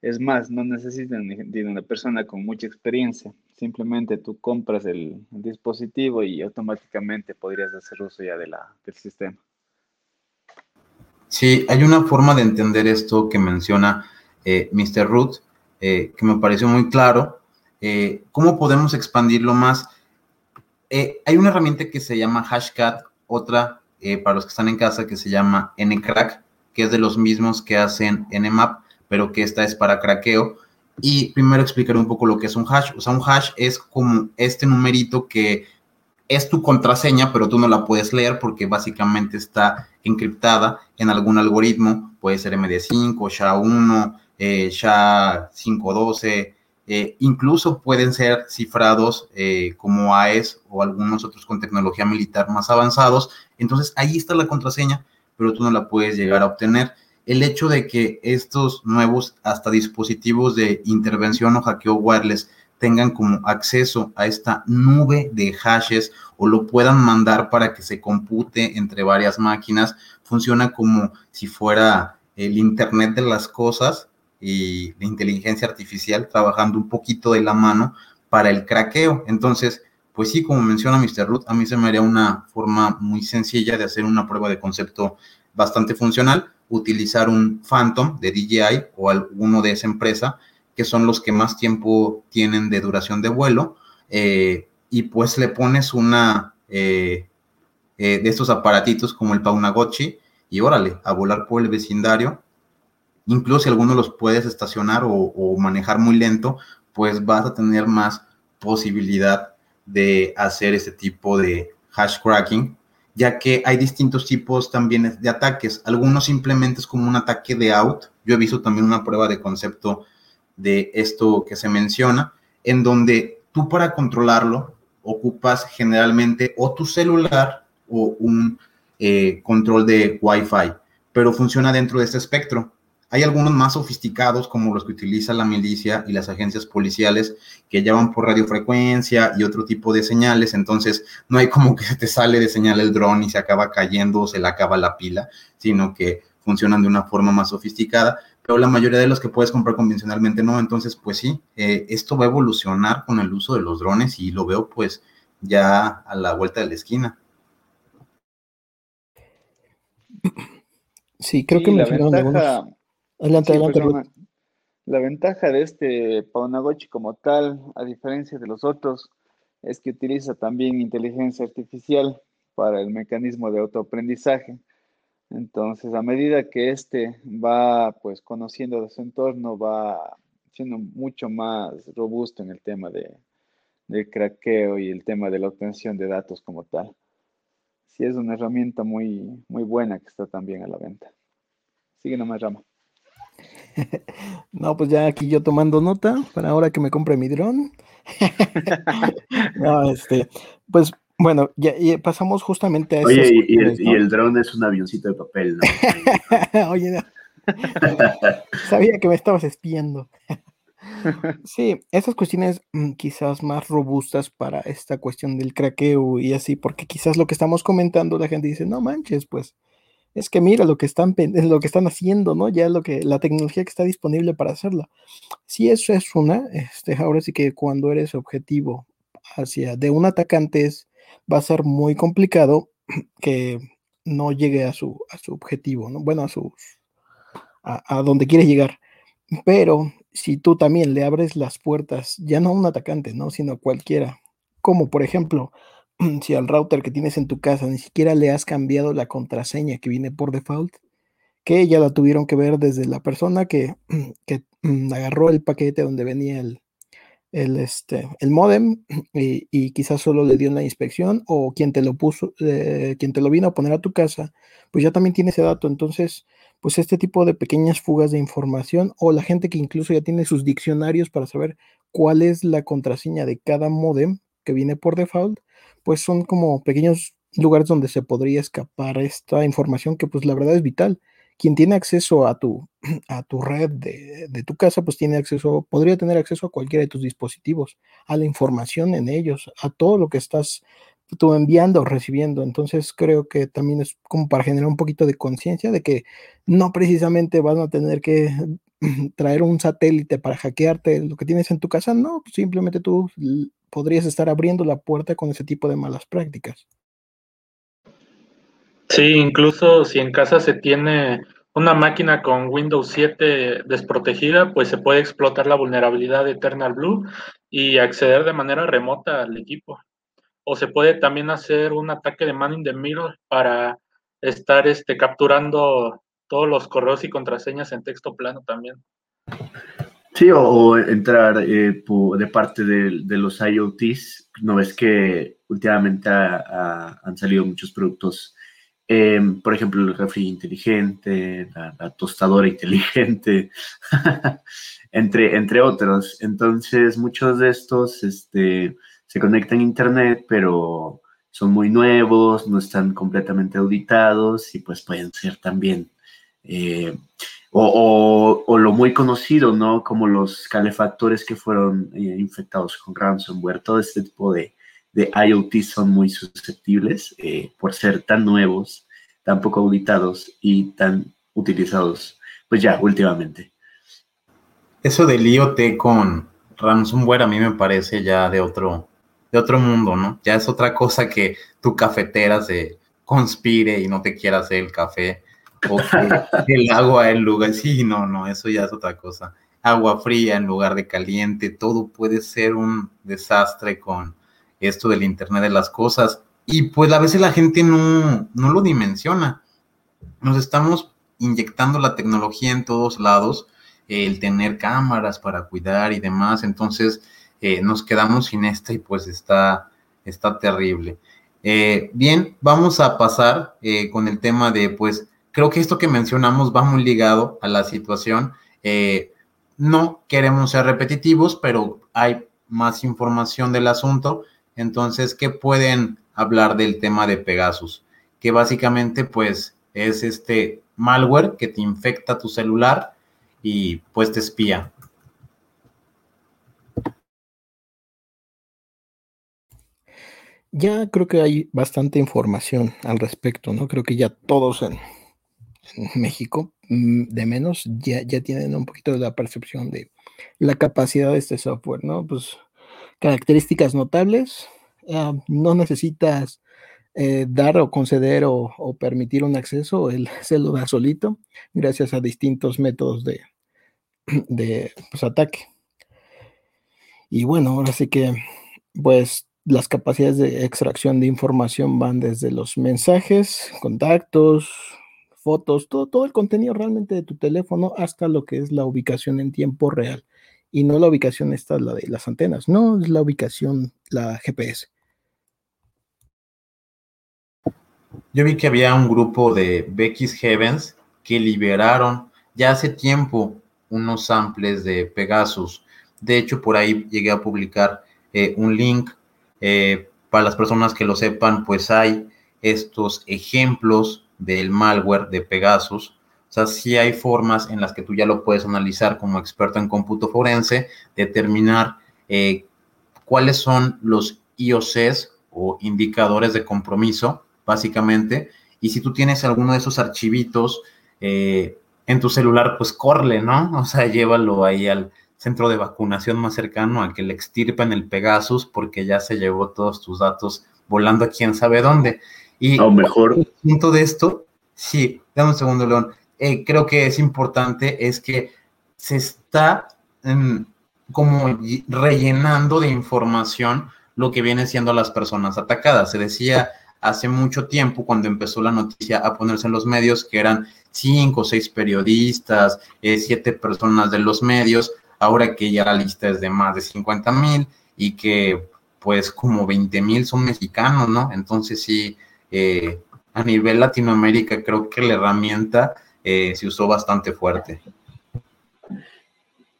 Es más, no necesitan de una persona con mucha experiencia. Simplemente tú compras el, dispositivo y automáticamente podrías hacer uso ya de del sistema. Sí, hay una forma de entender esto que menciona eh, Mr. Root, eh, que me pareció muy claro. Eh, ¿Cómo podemos expandirlo más? hay una herramienta que se llama Hashcat, otra para los que están en casa que se llama Ncrack, que es de los mismos que hacen Nmap pero que esta es para craqueo. Y primero explicaré un poco lo que es un hash. O sea, un hash es como este numerito que es tu contraseña, pero tú no la puedes leer porque básicamente está encriptada en algún algoritmo, puede ser MD5, SHA-1, eh, SHA-512, eh, incluso pueden ser cifrados eh, como AES o algunos otros con tecnología militar más avanzados. Entonces ahí está la contraseña, pero tú no la puedes llegar a obtener el hecho de que estos nuevos hasta dispositivos de intervención o hackeo wireless tengan como acceso a esta nube de hashes o lo puedan mandar para que se compute entre varias máquinas. Funciona como si fuera el Internet de las cosas y la inteligencia artificial trabajando un poquito de la mano para el craqueo. Entonces, pues sí, como menciona Mr. Root, a mí se me haría una forma muy sencilla de hacer una prueba de concepto bastante funcional, utilizar un Phantom de DJI o alguno de esa empresa, que son los que más tiempo tienen de duración de vuelo, eh, y pues le pones una eh, eh, de estos aparatitos como el Paunagochi y órale, a volar por el vecindario. Incluso si alguno los puedes estacionar o, o manejar muy lento, pues vas a tener más posibilidad de hacer este tipo de hash cracking, ya que hay distintos tipos también de ataques. Algunos simplemente es como un ataque de out. Yo he visto también una prueba de concepto de esto que se menciona, en donde tú para controlarlo ocupas generalmente o tu celular o un eh, control de Wi-Fi, pero funciona dentro de este espectro. Hay algunos más sofisticados, como los que utiliza la milicia y las agencias policiales, que llaman por radiofrecuencia y otro tipo de señales. Entonces, no hay como que se te sale de señal el dron y se acaba cayendo o se le acaba la pila, sino que funcionan de una forma más sofisticada. Pero la mayoría de los que puedes comprar convencionalmente no. Entonces, pues sí, eh, esto va a evolucionar con el uso de los drones y lo veo pues ya a la vuelta de la esquina. Sí, creo que la mencionaron ventaja, algunos. Adelante, sí, adelante. La ventaja de este Paunagochi como tal, a diferencia de los otros, es que utiliza también inteligencia artificial para el mecanismo de autoaprendizaje. Entonces, a medida que este va pues conociendo de su entorno, va siendo mucho más robusto en el tema de, del craqueo y el tema de la obtención de datos como tal. Sí, es una herramienta muy, muy buena que está también a la venta. Sigue nomás, Rama. No, pues ya aquí yo tomando nota para ahora que me compre mi dron. No, este, pues bueno, ya, ya pasamos justamente a Oye, y, cuestiones, el, ¿no? y el dron es un avioncito de papel, ¿no? Oye, no. Sabía que me estabas espiando. Sí, esas cuestiones mm, quizás más robustas para esta cuestión del craqueo y así, porque quizás lo que estamos comentando, la gente dice, no manches, pues es que mira lo que están, lo que están haciendo, ¿no? Ya lo que, la tecnología que está disponible para hacerla. Sí, eso es una, este, ahora sí que cuando eres objetivo hacia de un atacante es, va a ser muy complicado que no llegue a su, a su objetivo, ¿no? Bueno, a sus, a, a donde quiere llegar. Pero si tú también le abres las puertas, ya no a un atacante, ¿no? Sino a cualquiera, como por ejemplo, si al router que tienes en tu casa ni siquiera le has cambiado la contraseña que viene por default, que ya la tuvieron que ver desde la persona que, que mm, agarró el paquete donde venía el, el, este, el modem y, y quizás solo le dio una inspección o quien te lo puso, eh, quien te lo vino a poner a tu casa, pues ya también tiene ese dato. Entonces, pues este tipo de pequeñas fugas de información o la gente que incluso ya tiene sus diccionarios para saber cuál es la contraseña de cada modem que viene por default, pues son como pequeños lugares donde se podría escapar esta información que pues la verdad es vital. Quien tiene acceso a tu, a tu red de, de tu casa, pues tiene acceso, podría tener acceso a cualquiera de tus dispositivos, a la información en ellos, a todo lo que estás tú enviando o recibiendo. Entonces creo que también es como para generar un poquito de conciencia de que no precisamente van a tener que traer un satélite para hackearte lo que tienes en tu casa, no, simplemente tú podrías estar abriendo la puerta con ese tipo de malas prácticas. Sí, incluso si en casa se tiene una máquina con Windows 7 desprotegida, pues se puede explotar la vulnerabilidad de Eternal Blue y acceder de manera remota al equipo. O se puede también hacer un ataque de man in the middle para estar este, capturando todos los correos y contraseñas en texto plano también. Sí, o, entrar eh, de parte de, los IoTs. No ves que últimamente ha- ha- han salido muchos productos, eh, por ejemplo, el refri inteligente, la, la tostadora inteligente, entre, entre otros. Entonces, muchos de estos este, se conectan a Internet, pero son muy nuevos, no están completamente auditados y pues pueden ser también eh, O, o, lo muy conocido, ¿no? Como los calefactores que fueron eh, infectados con ransomware, todo este tipo de, de IoT son muy susceptibles eh, por ser tan nuevos, tan poco auditados y tan utilizados, pues ya, últimamente. Eso del IoT con ransomware a mí me parece ya de otro, de otro mundo, ¿no? Ya es otra cosa que tu cafetera se conspire y no te quiera hacer el café o que el agua en lugar, sí, no, no, eso ya es otra cosa. Agua fría en lugar de caliente, todo puede ser un desastre con esto del Internet de las Cosas. Y pues a veces la gente no, no lo dimensiona. Nos estamos inyectando la tecnología en todos lados, el tener cámaras para cuidar y demás, entonces eh, nos quedamos sin esta y pues está, está terrible. Eh, bien, vamos a pasar eh, con el tema de pues creo que esto que mencionamos va muy ligado a la situación. No queremos ser repetitivos, pero hay más información del asunto. Entonces, ¿qué pueden hablar del tema de Pegasus? Que básicamente, pues, es este malware que te infecta tu celular y pues te espía. Ya creo que hay bastante información al respecto, ¿no? Creo que ya todos en, México, mm, de menos, ya, ya tienen un poquito de la percepción de la capacidad de este software, ¿no? Pues características notables, ah, no necesitas eh, dar o conceder o, permitir un acceso, lo da solito, gracias a distintos métodos de, de pues, ataque. Y bueno, ahora sí que, pues las capacidades de extracción de información van desde los mensajes, contactos, fotos, todo, todo el contenido realmente de tu teléfono hasta lo que es la ubicación en tiempo real. Y no la ubicación esta, la de las antenas, no, es la ubicación, la GPS. Yo vi que había un grupo de BX Heavens que liberaron ya hace tiempo unos samples de Pegasus. De hecho, por ahí llegué a publicar eh, un link. Eh, para las personas que lo sepan, pues hay estos ejemplos del malware de Pegasus. O sea, sí hay formas en las que tú ya lo puedes analizar como experto en cómputo forense, determinar eh, cuáles son los IOCs o indicadores de compromiso, básicamente. Y si tú tienes alguno de esos archivitos eh, en tu celular, pues corre, ¿no? O sea, llévalo ahí al centro de vacunación más cercano a que le extirpen el Pegasus porque ya se llevó todos tus datos volando a quién sabe dónde. Y a mejor. El punto de esto, sí, dame un segundo, León. Eh, creo que es importante es que se está em, como rellenando de información lo que viene siendo las personas atacadas. Se decía hace mucho tiempo, cuando empezó la noticia a ponerse en los medios, que eran cinco o seis periodistas, eh, siete personas de los medios, ahora que ya la lista es de más de 50 mil y que pues como 20 mil son mexicanos, ¿no? Entonces sí, eh, a nivel Latinoamérica creo que la herramienta eh, se usó bastante fuerte.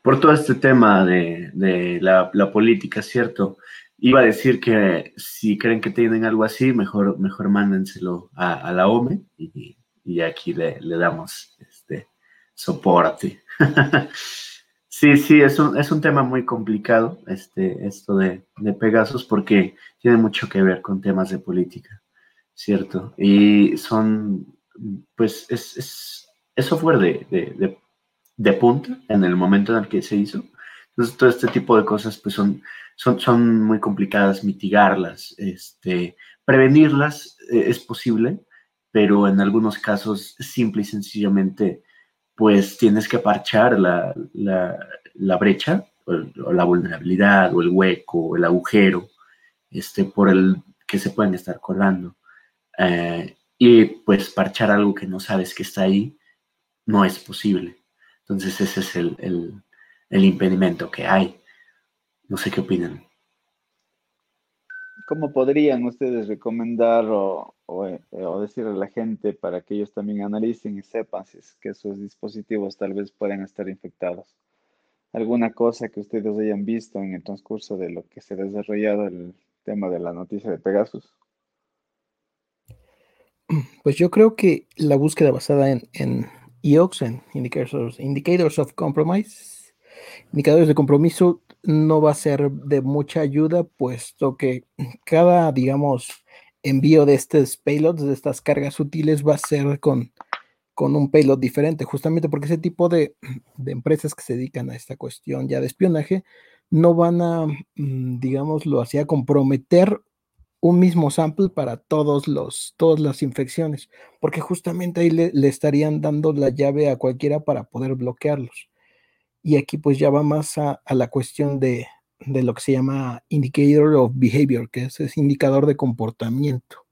Por todo este tema de, la, política, ¿cierto? Iba a decir que si creen que tienen algo así, mejor, mejor mándenselo a, la OME y, aquí le, damos este soporte. sí, sí, es un, es un tema muy complicado este, esto de, de Pegasus porque tiene mucho que ver con temas de política. ¿cierto? Y son, pues, es, software de, de, punta en el momento en el que se hizo. Entonces, todo este tipo de cosas, pues, son, son, son muy complicadas mitigarlas. Este, prevenirlas eh, es posible, pero en algunos casos, simple y sencillamente, pues, tienes que parchar la, brecha o, la vulnerabilidad o el hueco o el agujero este, por el que se pueden estar colando. Eh, y pues parchar algo que no sabes que está ahí no es posible. Entonces ese es el, impedimento que hay. No sé qué opinan. ¿Cómo podrían ustedes recomendar o, eh, o, decirle a la gente para que ellos también analicen y sepan si es que sus dispositivos tal vez pueden estar infectados? ¿Alguna cosa que ustedes hayan visto en el transcurso de lo que se ha desarrollado el tema de la noticia de Pegasus? Pues yo creo que la búsqueda basada en, IOXEN, Indicators, Indicators of Compromise, indicadores de compromiso, no va a ser de mucha ayuda, puesto que cada, digamos, envío de estos payloads, de estas cargas útiles, va a ser con, con un payload diferente, justamente porque ese tipo de, de empresas que se dedican a esta cuestión ya de espionaje no van a, mm, digámoslo así, a comprometer un mismo sample para todos los, todas las infecciones, porque justamente ahí le, estarían dando la llave a cualquiera para poder bloquearlos. Y aquí pues ya va más a, la cuestión de, lo que se llama indicator of behavior, que es ese indicador de comportamiento.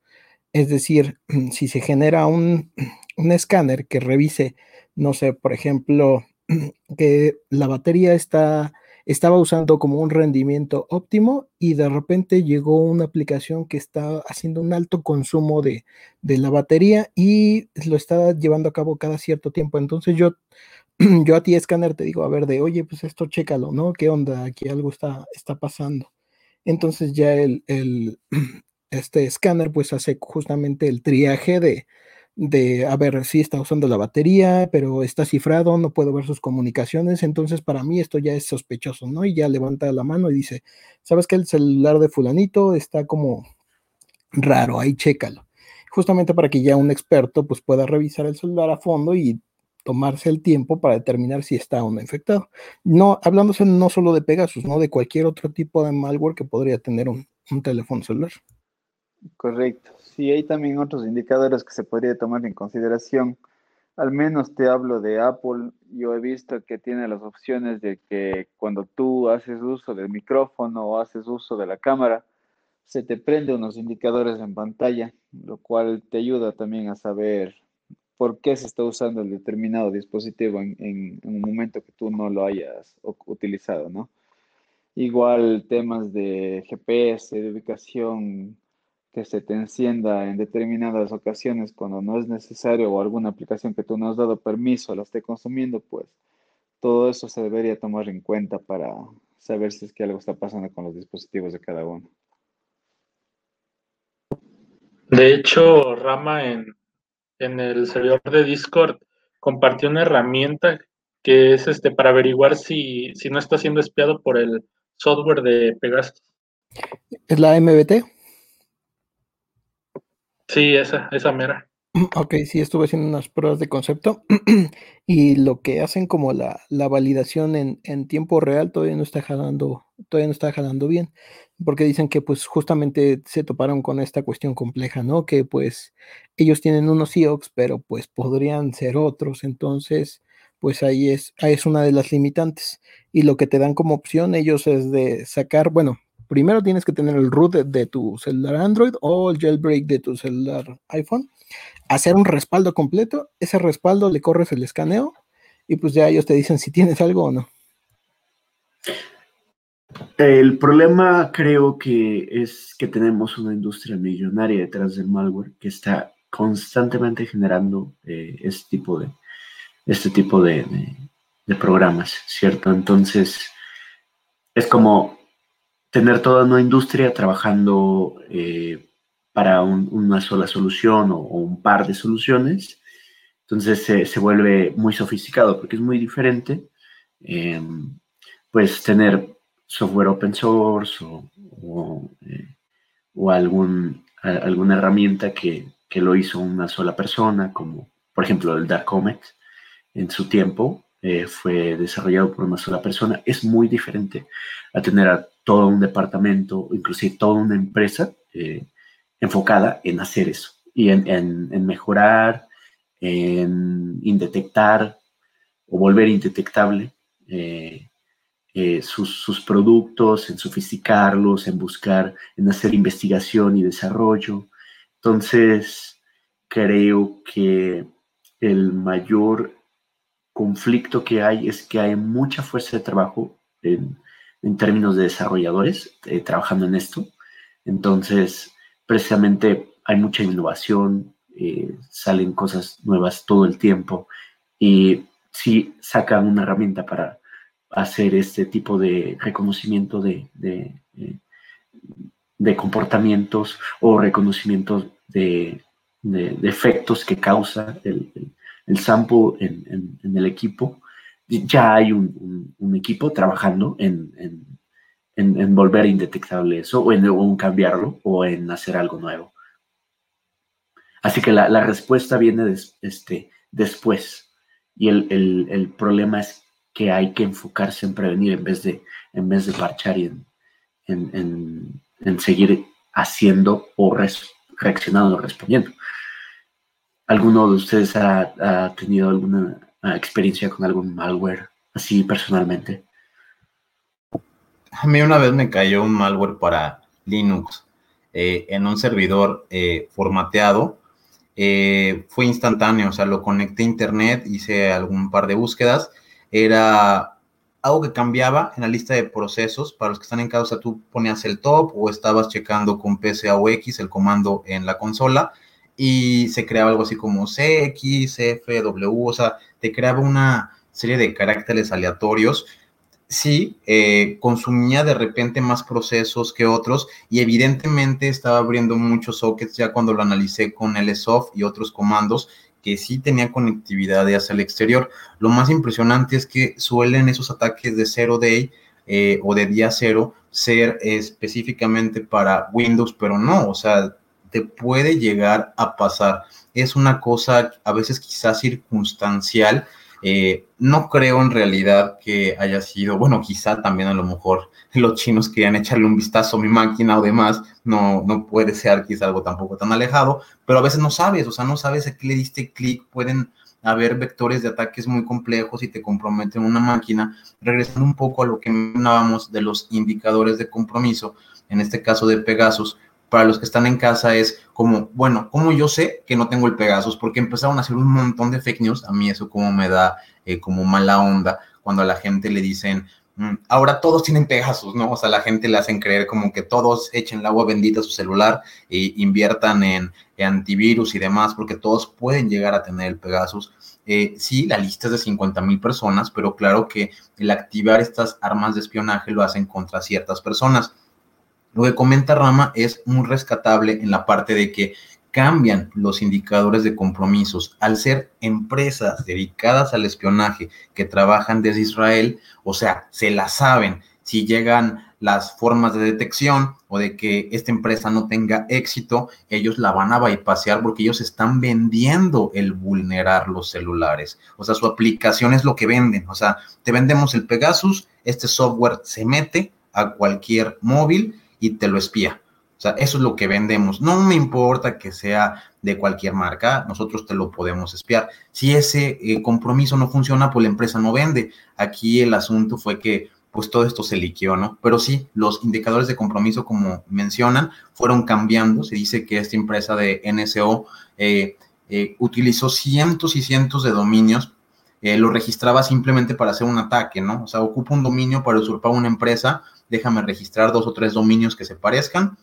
Es decir, si se genera un, un escáner que revise, no sé, por ejemplo, que la batería está estaba usando como un rendimiento óptimo y de repente llegó una aplicación que está haciendo un alto consumo de, la batería y lo está llevando a cabo cada cierto tiempo. Entonces yo, yo a ti, escáner, te digo, a ver, de, oye, pues esto chécalo, ¿no? ¿Qué onda? Aquí algo está, está pasando. Entonces ya el, el este escáner pues hace justamente el triaje de, de, a ver, sí está usando la batería, pero está cifrado, no puedo ver sus comunicaciones, entonces para mí esto ya es sospechoso, ¿no? Y ya levanta la mano y dice, ¿sabes que el celular de fulanito está como raro, ahí chécalo. Justamente para que ya un experto pues pueda revisar el celular a fondo y tomarse el tiempo para determinar si está o no infectado. No, hablándose no solo de Pegasus, ¿no? De cualquier otro tipo de malware que podría tener un, un teléfono celular. Correcto. Sí, hay también otros indicadores que se podría tomar en consideración. Al menos te hablo de Apple. Yo he visto que tiene las opciones de que cuando tú haces uso del micrófono o haces uso de la cámara, se te prende unos indicadores en pantalla, lo cual te ayuda también a saber por qué se está usando el determinado dispositivo en, un momento que tú no lo hayas utilizado, ¿no? Igual temas de GPS, de ubicación, que se te encienda en determinadas ocasiones cuando no es necesario o alguna aplicación que tú no has dado permiso la esté consumiendo, pues todo eso se debería tomar en cuenta para saber si es que algo está pasando con los dispositivos de cada uno. De hecho, Rama en, en el servidor de Discord compartió una herramienta que es este para averiguar si, si no está siendo espiado por el software de Pegasus. ¿Es la MBT? Sí, esa, esa mera. Ok, sí, estuve haciendo unas pruebas de concepto y lo que hacen como la, validación en, en, tiempo real todavía no está jalando, todavía no está jalando bien, porque dicen que pues justamente se toparon con esta cuestión compleja, ¿no? Que pues ellos tienen unos IOX, pero pues podrían ser otros, entonces pues ahí es, ahí es una de las limitantes. Y lo que te dan como opción ellos es de sacar, bueno, primero tienes que tener el root de, tu celular Android o el jailbreak de tu celular iPhone, hacer un respaldo completo, ese respaldo le corres el escaneo y pues ya ellos te dicen si tienes algo o no. El problema creo que es que tenemos una industria millonaria detrás del malware que está constantemente generando eh, este tipo de este tipo de, programas, ¿cierto? Entonces es como tener toda una industria trabajando eh, para una sola solución o, un par de soluciones. Entonces se, vuelve muy sofisticado porque es muy diferente. Em, pues tener software open source o, eh, algún, alguna herramienta que, que, lo hizo una sola persona, como por ejemplo el Dark Comet en su tiempo, eh, fue desarrollado por una sola persona, es muy diferente a tener a todo un departamento, inclusive toda una empresa eh, enfocada en hacer eso y en, mejorar, en indetectar o volver indetectable eh, sus, productos, en sofisticarlos, en buscar, en hacer investigación y desarrollo. Entonces, creo que el mayor conflicto que hay es que hay mucha fuerza de trabajo en, en términos de desarrolladores eh, trabajando en esto. Entonces, precisamente hay mucha innovación, eh, salen cosas nuevas todo el tiempo y si sacan una herramienta para hacer este tipo de reconocimiento de, de, eh, comportamientos o reconocimiento de, efectos que causa el, el sample en, el equipo, ya hay un, equipo trabajando en, volver indetectable eso, o en, cambiarlo, o en hacer algo nuevo. Así que la, respuesta viene este, después. Y el, problema es que hay que enfocarse en prevenir en vez de, en vez de parchar y en, seguir haciendo o reaccionando o respondiendo. ¿Alguno de ustedes ha, tenido alguna ah, experiencia con algún malware así personalmente? A mí una vez me cayó un malware para Linux eh, en un servidor eh, formateado. Eh, fue instantáneo, o sea, lo conecté a internet, hice algún par de búsquedas. Era algo que cambiaba en la lista de procesos. Para los que están en casa, tú ponías el top o estabas checando con PSAUX el comando en la consola y se creaba algo así como CX, FW, o sea, te creaba una serie de caracteres aleatorios. Sí, eh, consumía de repente más procesos que otros y evidentemente estaba abriendo muchos sockets ya cuando lo analicé con LSOF y otros comandos que sí tenía conectividad hacia el exterior. Lo más impresionante es que suelen esos ataques de zero day eh, o de día cero ser específicamente para Windows, pero no, o sea, te puede llegar a pasar. Es una cosa a veces quizás circunstancial. Eh, no creo en realidad que haya sido, bueno, quizá también a lo mejor los chinos querían echarle un vistazo a mi máquina o demás, no, no puede ser quizá algo tampoco tan alejado, pero a veces no sabes, o sea, no sabes a qué le diste clic, pueden haber vectores de ataques muy complejos y te comprometen una máquina. Regresando un poco a lo que mencionábamos de los indicadores de compromiso, en este caso de Pegasus, para los que están en casa es como, bueno, ¿cómo yo sé que no tengo el Pegasus? Porque empezaron a hacer un montón de fake news. A mí eso como me da eh, como mala onda cuando a la gente le dicen, mm, ahora todos tienen Pegasus, ¿no? O sea, la gente le hacen creer como que todos echen el agua bendita a su celular e inviertan en, antivirus y demás, porque todos pueden llegar a tener el Pegasus. Eh, sí, la lista es de 50 mil personas, pero claro que el activar estas armas de espionaje lo hacen contra ciertas personas. Lo que comenta Rama es muy rescatable en la parte de que cambian los indicadores de compromisos al ser empresas dedicadas al espionaje que trabajan desde Israel, o sea, se la saben si llegan las formas de detección o de que esta empresa no tenga éxito, ellos la van a bypassear porque ellos están vendiendo el vulnerar los celulares. O sea, su aplicación es lo que venden. O sea, te vendemos el Pegasus, este software se mete a cualquier móvil y te lo espía. O sea, eso es lo que vendemos. No me importa que sea de cualquier marca, nosotros te lo podemos espiar. Si ese eh, compromiso no funciona, pues la empresa no vende. Aquí el asunto fue que pues todo esto se liqueó, ¿no? Pero sí, los indicadores de compromiso, como mencionan, fueron cambiando. Se dice que esta empresa de NSO eh, eh, utilizó cientos y cientos de dominios lo registraba simplemente para hacer un ataque, ¿no? O sea, ocupa un dominio para usurpar una empresa, déjame registrar dos o tres dominios que se parezcan,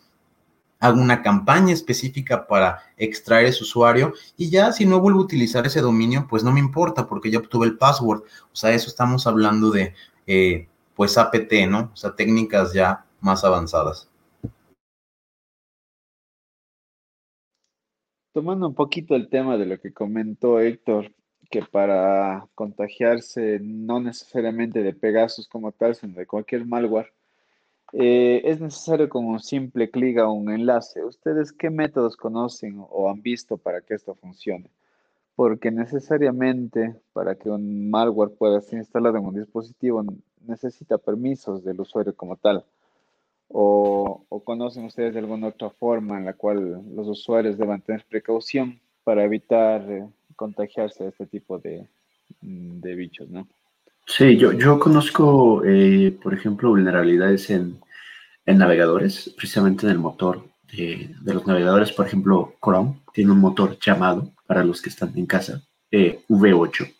hago una campaña específica para extraer ese usuario y ya si no vuelvo a utilizar ese dominio, pues no me importa porque ya obtuve el password. O sea, eso estamos hablando de, eh, pues, APT, ¿no? O sea, técnicas ya más avanzadas. Tomando un poquito el tema de lo que comentó Héctor, que para contagiarse no necesariamente de Pegasus como tal, sino de cualquier malware, eh, es necesario con un simple clic a un enlace. ¿Ustedes qué métodos conocen o han visto para que esto funcione? Porque necesariamente para que un malware pueda ser instalado en un dispositivo necesita permisos del usuario como tal. O, conocen ustedes de alguna otra forma en la cual los usuarios deban tener precaución para evitar eh, contagiarse de este tipo de, de bichos, ¿no? Sí, yo, yo conozco, eh, por ejemplo, vulnerabilidades en, navegadores, precisamente en el motor de, los navegadores. Por ejemplo, Chrome tiene un motor llamado, para los que están en casa, eh, V8,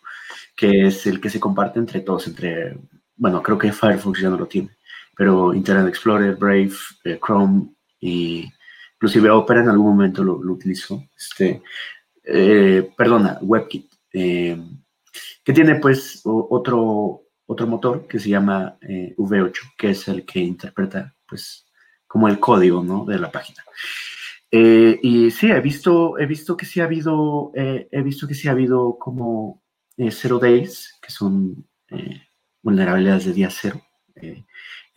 que es el que se comparte entre todos, entre, bueno, creo que Firefox ya no lo tiene, pero Internet Explorer, Brave, eh, Chrome y inclusive Opera en algún momento lo, lo utilizó. Este, perdona, WebKit que tiene pues otro, otro motor que se llama eh, V8, que es el que interpreta pues como el código ¿no? de la página. Eh, y sí, he visto, he visto que sí ha habido, eh, he visto que sí ha habido como zero days, que son vulnerabilidades de día cero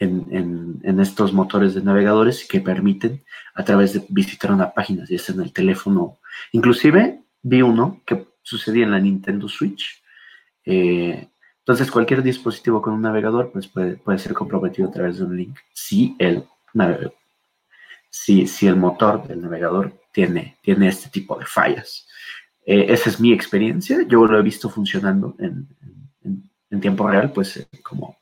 en, en, estos motores de navegadores que permiten a través de visitar una página, si es en el teléfono. Inclusive vi uno que sucedía en la Nintendo Switch. Entonces, cualquier dispositivo con un navegador pues puede, puede ser comprometido a través de un link si el si, si el motor del navegador tiene, tiene este tipo de fallas. Eh, esa es mi experiencia. Yo lo he visto funcionando en, en, tiempo real, pues eh, como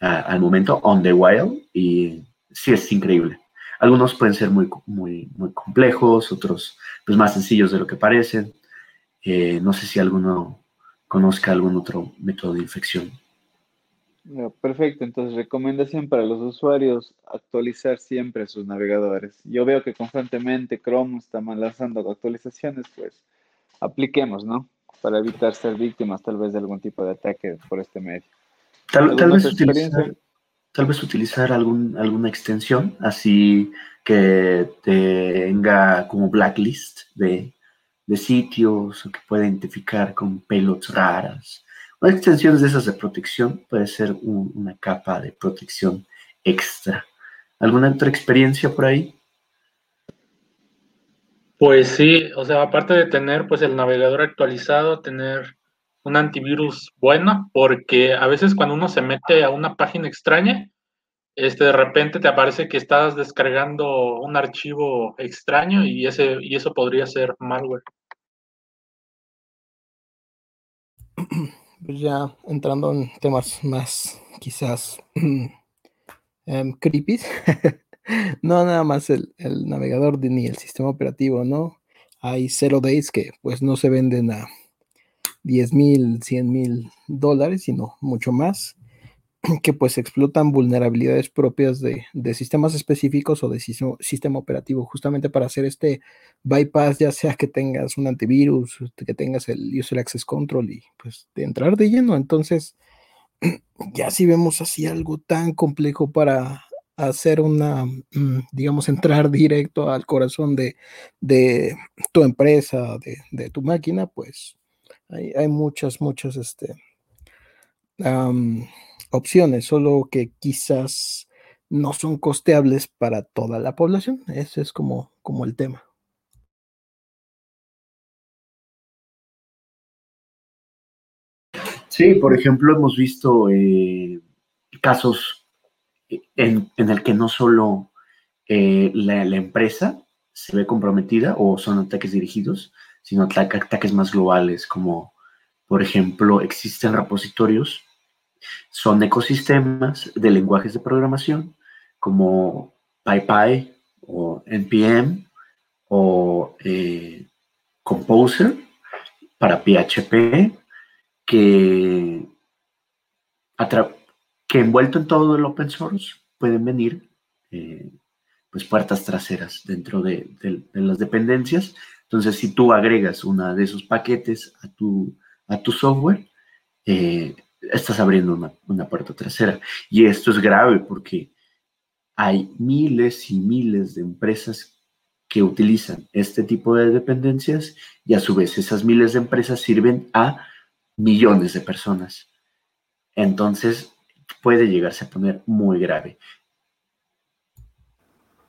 al momento, on the wild, y sí es increíble. Algunos pueden ser muy, muy, muy complejos, otros pues más sencillos de lo que parecen. Eh, no sé si alguno conozca algún otro método de infección. Perfecto, entonces recomendación para los usuarios, actualizar siempre sus navegadores. Yo veo que constantemente Chrome está lanzando actualizaciones, pues apliquemos, ¿no? Para evitar ser víctimas tal vez de algún tipo de ataque por este medio. Tal, vez, utilizar, tal vez utilizar algún, alguna extensión así que tenga como blacklist de, de sitios o que pueda identificar con pelots raras una extensión de esas de protección puede ser una capa de protección extra. ¿Alguna otra experiencia por ahí? Pues sí, o sea, aparte de tener pues el navegador actualizado, tener un antivirus bueno, porque a veces cuando uno se mete a una página extraña, este, de repente te aparece que estás descargando un archivo extraño y, ese, y eso podría ser malware. pues ya entrando en temas más quizás um, creepy, no nada más el, navegador ni el sistema operativo, ¿no? Hay zero days que pues no se venden a 10 mil, 100 mil dólares, sino mucho más. que pues explotan vulnerabilidades propias de, sistemas específicos o de sistema, operativo, justamente para hacer este bypass, ya sea que tengas un antivirus, que tengas el User Access Control y pues de entrar de lleno. Entonces, ya si vemos así algo tan complejo para hacer una, mm, digamos, entrar directo al corazón de, tu empresa, de, tu máquina, pues hay, hay muchas, muchas, este, opciones, solo que quizás no son costeables para toda la población. Ese es como, como el tema. Sí, por ejemplo, hemos visto eh, casos en, en, el que no solo eh, la, empresa se ve comprometida o son ataques dirigidos, sino ataques más globales, como por ejemplo existen repositorios son ecosistemas de lenguajes de programación como PyPy o NPM o eh, Composer para PHP que, que envuelto en todo el open source pueden venir eh, pues puertas traseras dentro de, las dependencias. Entonces, si tú agregas una de esos paquetes a tu, a tu software, eh, estás abriendo una, puerta trasera. Y esto es grave porque hay miles y miles de empresas que utilizan este tipo de dependencias y a su vez esas miles de empresas sirven a millones de personas. Entonces puede llegarse a poner muy grave.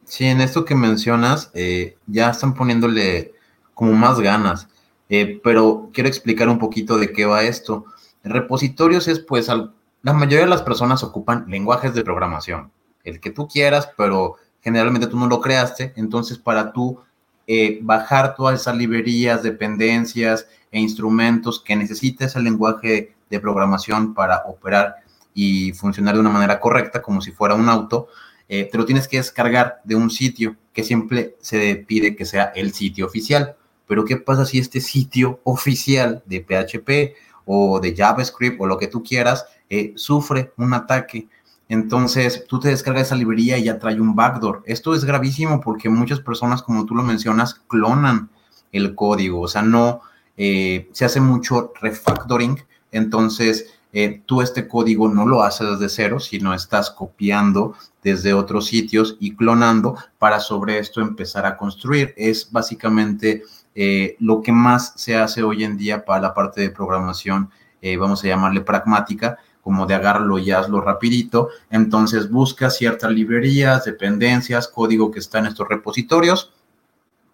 Sí, en esto que mencionas, eh, ya están poniéndole como más ganas, eh, pero quiero explicar un poquito de qué va esto. Repositorios es pues, la mayoría de las personas ocupan lenguajes de programación, el que tú quieras, pero generalmente tú no lo creaste, entonces para tú eh, bajar todas esas librerías, dependencias e instrumentos que necesita ese lenguaje de programación para operar y funcionar de una manera correcta, como si fuera un auto, eh, te lo tienes que descargar de un sitio que siempre se pide que sea el sitio oficial. Pero ¿qué pasa si este sitio oficial de PHP o de JavaScript o lo que tú quieras, eh, sufre un ataque. Entonces, tú te descargas esa librería y ya trae un backdoor. Esto es gravísimo porque muchas personas, como tú lo mencionas, clonan el código. O sea, no eh, se hace mucho refactoring. Entonces, eh, tú este código no lo haces desde cero, sino estás copiando desde otros sitios y clonando para sobre esto empezar a construir. Es básicamente eh, lo que más se hace hoy en día para la parte de programación, eh, vamos a llamarle pragmática, como de agarrarlo y hazlo rapidito. Entonces busca ciertas librerías, dependencias, código que está en estos repositorios,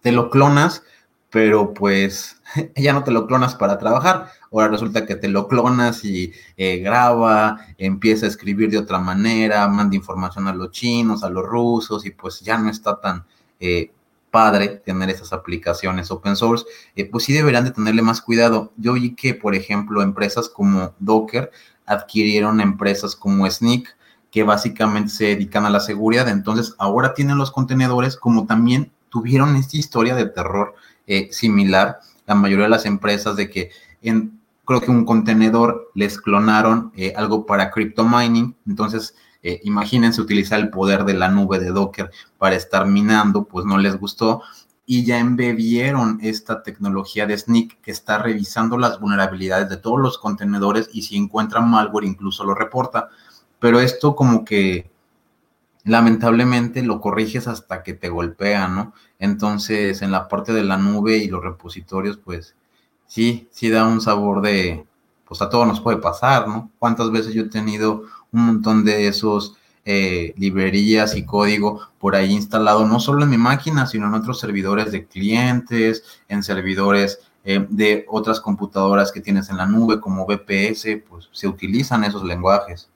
te lo clonas, pero pues ya no te lo clonas para trabajar. Ahora resulta que te lo clonas y eh, graba, empieza a escribir de otra manera, manda información a los chinos, a los rusos y pues ya no está tan eh, padre tener esas aplicaciones open source. Eh, pues sí deberían de tenerle más cuidado. Yo vi que, por ejemplo, empresas como Docker adquirieron empresas como Sneak que básicamente se dedican a la seguridad. Entonces ahora tienen los contenedores como también tuvieron esta historia de terror similar la mayoría de las empresas de que creo que un contenedor les clonaron eh, algo para crypto mining, entonces eh, imagínense utilizar el poder de la nube de Docker para estar minando, pues no les gustó y ya embebieron esta tecnología de Sneak que está revisando las vulnerabilidades de todos los contenedores y si encuentran malware incluso lo reporta. Pero esto como que lamentablemente lo corriges hasta que te golpea, ¿no? Entonces, en la parte de la nube y los repositorios, pues sí, sí da un sabor de, pues a todos nos puede pasar, ¿no? ¿Cuántas veces yo he tenido un montón de esos eh, librerías y código por ahí instalado, no solo en mi máquina, sino en otros servidores de clientes, en servidores eh, de otras computadoras que tienes en la nube como VPS, pues se utilizan esos lenguajes.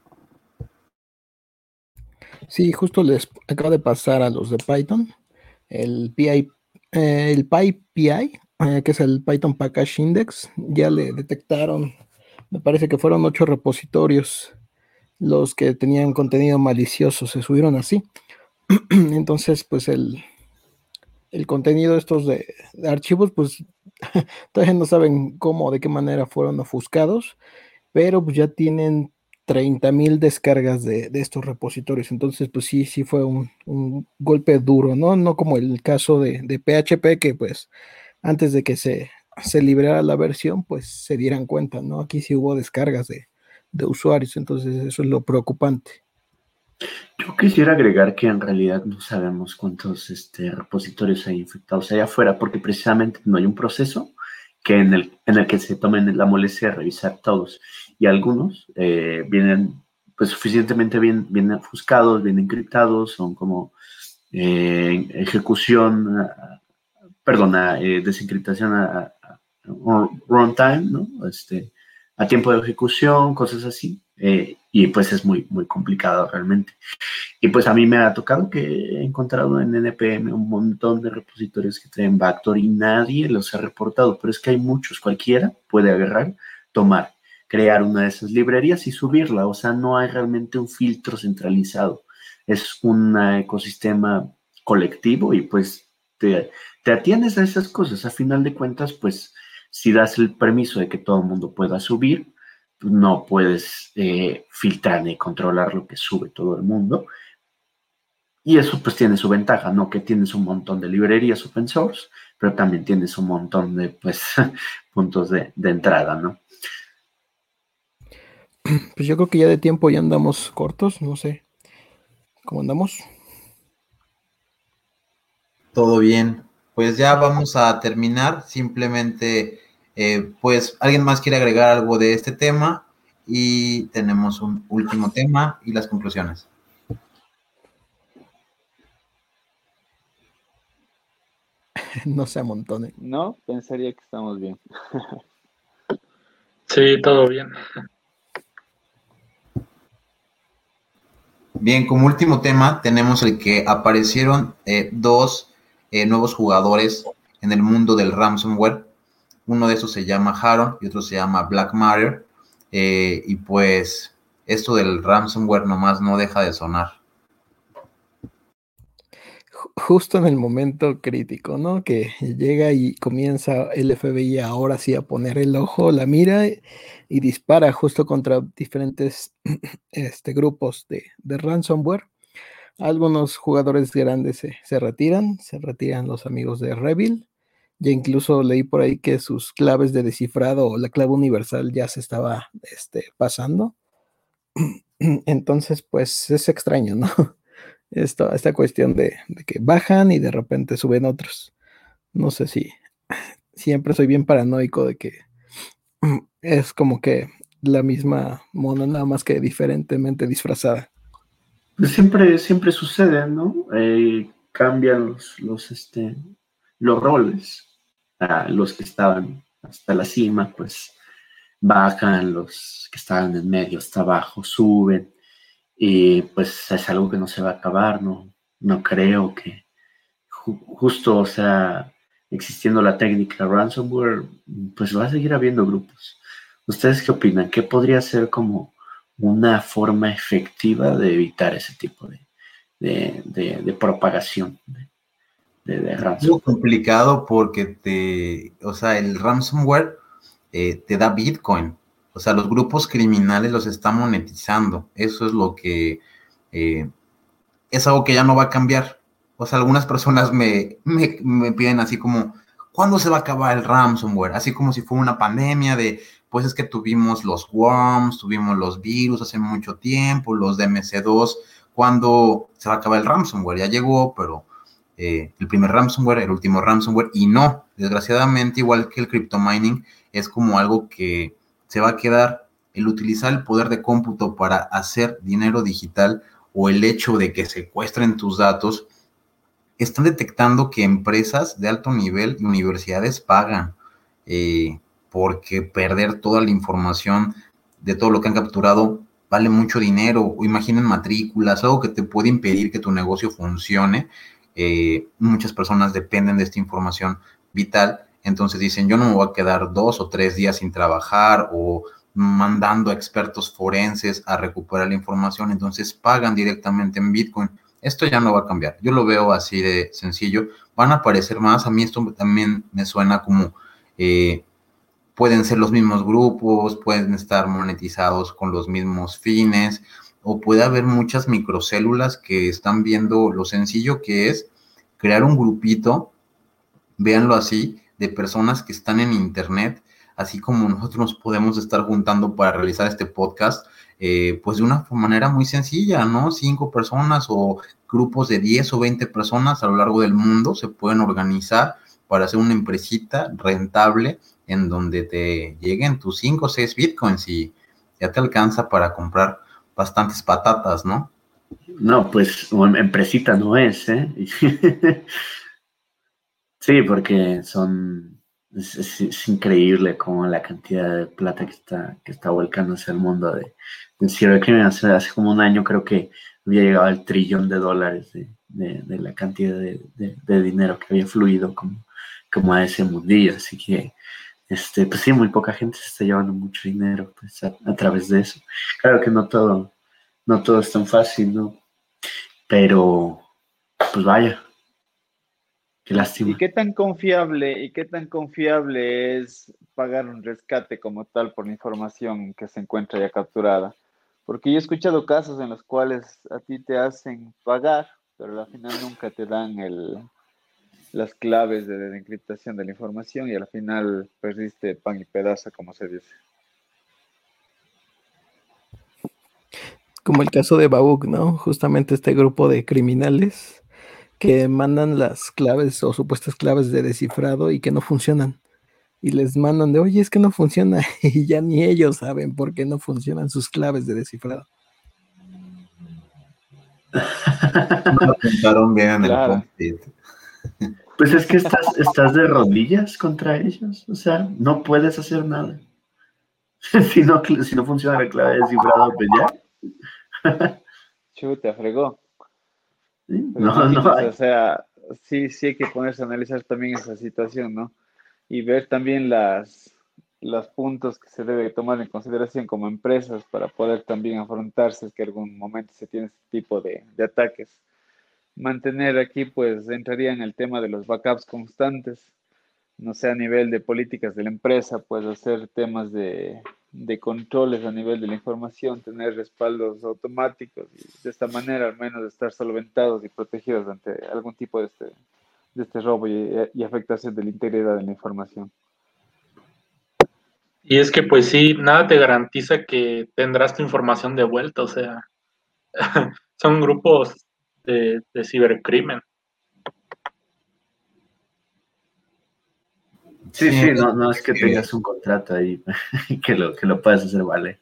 Sí, justo les acaba de pasar a los de Python el PI, eh, el PyPI, que es el Python Package Index, ya le detectaron, me parece que fueron ocho repositorios los que tenían contenido malicioso, se subieron así. Entonces, pues el, el contenido de estos de, de archivos, pues todavía no saben cómo, de qué manera fueron ofuscados, pero pues ya tienen 30 mil descargas de, estos repositorios. Entonces, pues sí, sí fue un, golpe duro, ¿no? No como el caso de, PHP, que pues antes de que se, se liberara la versión, pues se dieran cuenta, ¿no? Aquí sí hubo descargas de, usuarios, entonces eso es lo preocupante. Yo quisiera agregar que en realidad no sabemos cuántos este, repositorios hay infectados allá afuera, porque precisamente no hay un proceso que en el, en el que se tomen la molestia de revisar todos y algunos eh, vienen pues suficientemente bien, bien ofuscados, bien encriptados, son como eh, ejecución, perdona, eh, desencriptación a, runtime, ¿no? Este, a tiempo de ejecución, cosas así. y pues es muy, muy complicado realmente. Y pues a mí me ha tocado que he encontrado en NPM un montón de repositorios que traen Backdoor y nadie los ha reportado, pero es que hay muchos, cualquiera puede agarrar, tomar crear una de esas librerías y subirla. O sea, no hay realmente un filtro centralizado. Es un ecosistema colectivo y pues te, te atiendes a esas cosas. A final de cuentas, pues si das el permiso de que todo el mundo pueda subir, no puedes eh, filtrar ni controlar lo que sube todo el mundo. Y eso pues tiene su ventaja, ¿no? Que tienes un montón de librerías open source, pero también tienes un montón de pues puntos de, de entrada, ¿no? Pues yo creo que ya de tiempo ya andamos cortos, no sé. ¿Cómo andamos? Todo bien. Pues ya vamos a terminar. Simplemente, eh, pues, ¿alguien más quiere agregar algo de este tema? Y tenemos un último tema y las conclusiones. no se amontone. No, pensaría que estamos bien. sí, todo bien. Bien, como último tema tenemos el que aparecieron eh, dos eh, nuevos jugadores en el mundo del ransomware. Uno de esos se llama Haron y otro se llama Black Matter. Eh, y pues esto del ransomware nomás no deja de sonar. Justo en el momento crítico, ¿no? Que llega y comienza el FBI ahora sí a poner el ojo, la mira y dispara justo contra diferentes este, grupos de, ransomware. Algunos jugadores grandes se, retiran, se retiran los amigos de Revil Ya incluso leí por ahí que sus claves de descifrado o la clave universal ya se estaba este, pasando. Entonces, pues es extraño, ¿no? Esta, esta cuestión de, de, que bajan y de repente suben otros. No sé si siempre soy bien paranoico de que es como que la misma mona, nada más que diferentemente disfrazada. Siempre, siempre sucede, ¿no? Eh, cambian los, los, este, los roles. los que estaban hasta la cima, pues bajan, los que estaban en medio hasta abajo suben. Y pues es algo que no se va a acabar, ¿no? No creo que justo, o sea, existiendo la técnica ransomware, pues va a seguir habiendo grupos. ¿Ustedes qué opinan? ¿Qué podría ser como una forma efectiva de evitar ese tipo de, de, propagación de, ransomware? Es complicado porque te, o sea, el ransomware eh, te da Bitcoin. O sea, los grupos criminales los están monetizando. Eso es lo que eh, es algo que ya no va a cambiar. O sea, algunas personas me, me, me piden así como, ¿cuándo se va a acabar el ransomware? Así como si fuera una pandemia de, pues es que tuvimos los worms, tuvimos los virus hace mucho tiempo, los DMC2, ¿cuándo se va a acabar el ransomware? Ya llegó, pero eh, el primer ransomware, el último ransomware, y no, desgraciadamente, igual que el crypto mining, es como algo que se va a quedar el utilizar el poder de cómputo para hacer dinero digital o el hecho de que secuestren tus datos, están detectando que empresas de alto nivel y universidades pagan. Eh, porque perder toda la información de todo lo que han capturado vale mucho dinero, o imaginen matrículas, algo que te puede impedir que tu negocio funcione. Eh, muchas personas dependen de esta información vital, entonces dicen, yo no me voy a quedar dos o tres días sin trabajar o mandando a expertos forenses a recuperar la información, entonces pagan directamente en Bitcoin. Esto ya no va a cambiar. Yo lo veo así de sencillo. Van a aparecer más. A mí esto también me suena como eh, pueden ser los mismos grupos, pueden estar monetizados con los mismos fines, o puede haber muchas microcélulas que están viendo lo sencillo que es crear un grupito, véanlo así, de personas que están en Internet, así como nosotros nos podemos estar juntando para realizar este podcast, eh, pues de una manera muy sencilla, ¿no? Cinco personas o grupos de 10 o 20 personas a lo largo del mundo se pueden organizar para hacer una empresita rentable en donde te lleguen tus 5 o 6 bitcoins y ya te alcanza para comprar bastantes patatas, ¿no? No, pues empresita no es, ¿eh? sí, porque son, es, increíble como la cantidad de plata que está, que está volcándose al mundo de, de crimen. Hace, hace, como un año creo que había llegado al trillón de dólares de, de, la cantidad de, de, dinero que había fluido como, como a ese mundillo. Así que este, pues sí, muy poca gente se está llevando mucho dinero pues, a, través de eso. Claro que no todo, no todo es tan fácil, ¿no? Pero, pues vaya, qué lástima. ¿Y qué tan confiable, y qué tan confiable es pagar un rescate como tal por la información que se encuentra ya capturada? Porque yo he escuchado casos en los cuales a ti te hacen pagar, pero al final nunca te dan el, las claves de la encriptación de la información y al final perdiste pan y pedazo, como se dice. Como el caso de Bauk, ¿no? Justamente este grupo de criminales que mandan las claves o supuestas claves de descifrado y que no funcionan. Y les mandan de, oye, es que no funciona. Y ya ni ellos saben por qué no funcionan sus claves de descifrado. No apuntaron bien en el pues es que estás, estás de rodillas contra ellos, o sea, no puedes hacer nada. si, no, si no funciona la clave de cifrado, pues ya. Chuta, fregó. No, no. O sea, sí, sí hay que ponerse a analizar también esa situación, ¿no? Y ver también las, los puntos que se debe tomar en consideración como empresas para poder también afrontarse es que en algún momento se tiene este tipo de, de ataques mantener aquí, pues entraría en el tema de los backups constantes, no sé, a nivel de políticas de la empresa, pues hacer temas de, de controles a nivel de la información, tener respaldos automáticos de esta manera al menos estar solventados y protegidos ante algún tipo de, este, de este robo y, y afectación de la integridad de la información. Y es que pues sí, nada te garantiza que tendrás tu información de vuelta, o sea, son grupos de, cibercrimen. Sí, sí, no, no es que tengas un contrato ahí que lo, que lo puedas hacer, vale.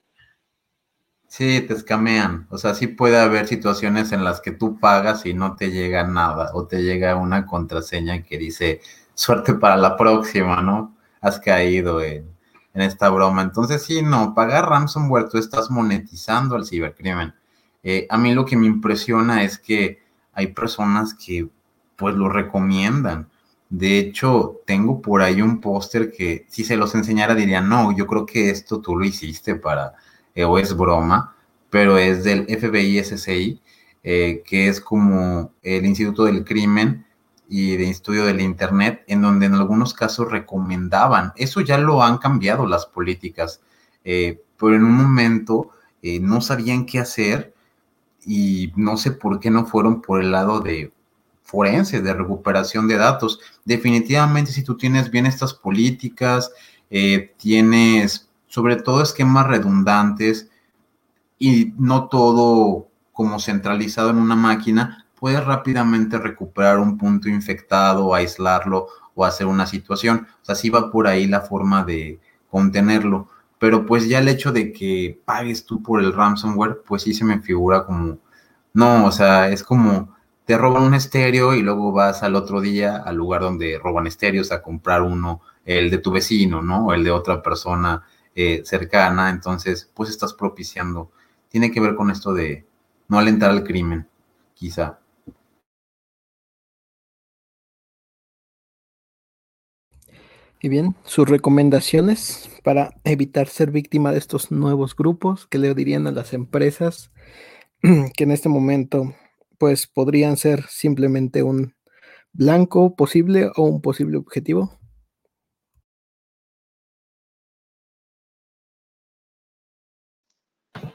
Sí, te escamean. O sea, sí puede haber situaciones en las que tú pagas y no te llega nada o te llega una contraseña que dice suerte para la próxima, ¿no? Has caído en, en esta broma. Entonces, sí, no, pagar ransomware, tú estás monetizando el cibercrimen. Eh, a mí lo que me impresiona es que hay personas que pues lo recomiendan. De hecho, tengo por ahí un póster que si se los enseñara dirían, no, yo creo que esto tú lo hiciste para, eh, o es broma, pero es del FBI SCI, eh, que es como el Instituto del Crimen y de Estudio del Internet, en donde en algunos casos recomendaban, eso ya lo han cambiado las políticas, pero en un momento no sabían qué hacer y no sé por qué no fueron por el lado de forense, de recuperación de datos. Definitivamente, si tú tienes bien estas políticas, eh, tienes sobre todo esquemas redundantes y no todo como centralizado en una máquina, puedes rápidamente recuperar un punto infectado, aislarlo o hacer una situación. O sea, va por ahí la forma de contenerlo pero pues ya el hecho de que pagues tú por el ransomware, pues sí se me figura como, no, o sea, es como te roban un estéreo y luego vas al otro día al lugar donde roban estéreos a comprar uno, el de tu vecino, ¿no? O el de otra persona eh, cercana, entonces pues estás propiciando. Tiene que ver con esto de no alentar al crimen, quizá. Y bien, sus recomendaciones para evitar ser víctima de estos nuevos grupos que le dirían a las empresas que en este momento pues podrían ser simplemente un blanco posible o un posible objetivo.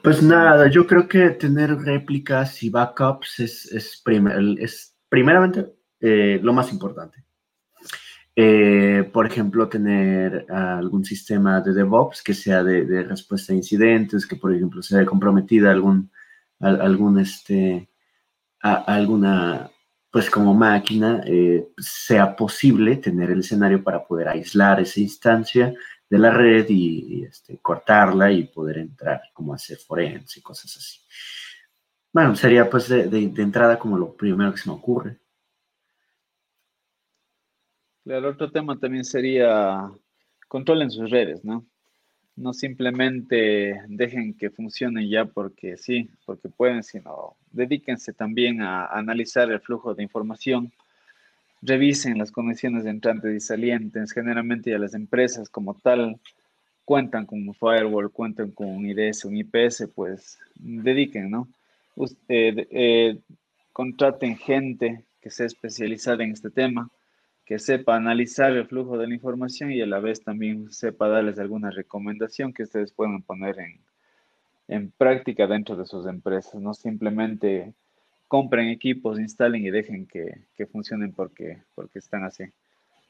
Pues nada, yo creo que tener réplicas y backups es, primeramente eh, lo más importante. Eh, por ejemplo, tener algún sistema de DevOps que sea de, respuesta a incidentes, que por ejemplo sea comprometida algún, algún este, alguna, pues como máquina, eh, sea posible tener el escenario para poder aislar esa instancia de la red y, este, cortarla y poder entrar, como hacer forense y cosas así. Bueno, sería pues de, de entrada como lo primero que se me ocurre. El otro tema también sería controlen sus redes, ¿no? No simplemente dejen que funcionen ya porque sí, porque pueden, sino dedíquense también a analizar el flujo de información, revisen las conexiones entrantes y salientes, generalmente ya las empresas como tal cuentan con un firewall, cuentan con un IDS, un IPS, pues dediquen, ¿no? Usted, eh, contraten gente que sea especializada en este tema que sepa analizar el flujo de la información y a la vez también sepa darles alguna recomendación que ustedes puedan poner en, en práctica dentro de sus empresas. No simplemente compren equipos, instalen y dejen que, que funcionen porque, porque están así.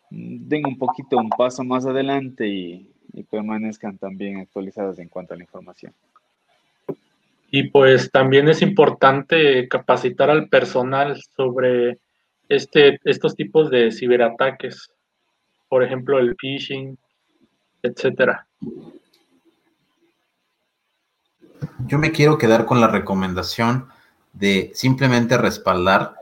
Den un poquito un paso más adelante y, y permanezcan también actualizados en cuanto a la información. Y pues también es importante capacitar al personal sobre este, estos tipos de ciberataques, por ejemplo el phishing, etcétera. Yo me quiero quedar con la recomendación de simplemente respaldar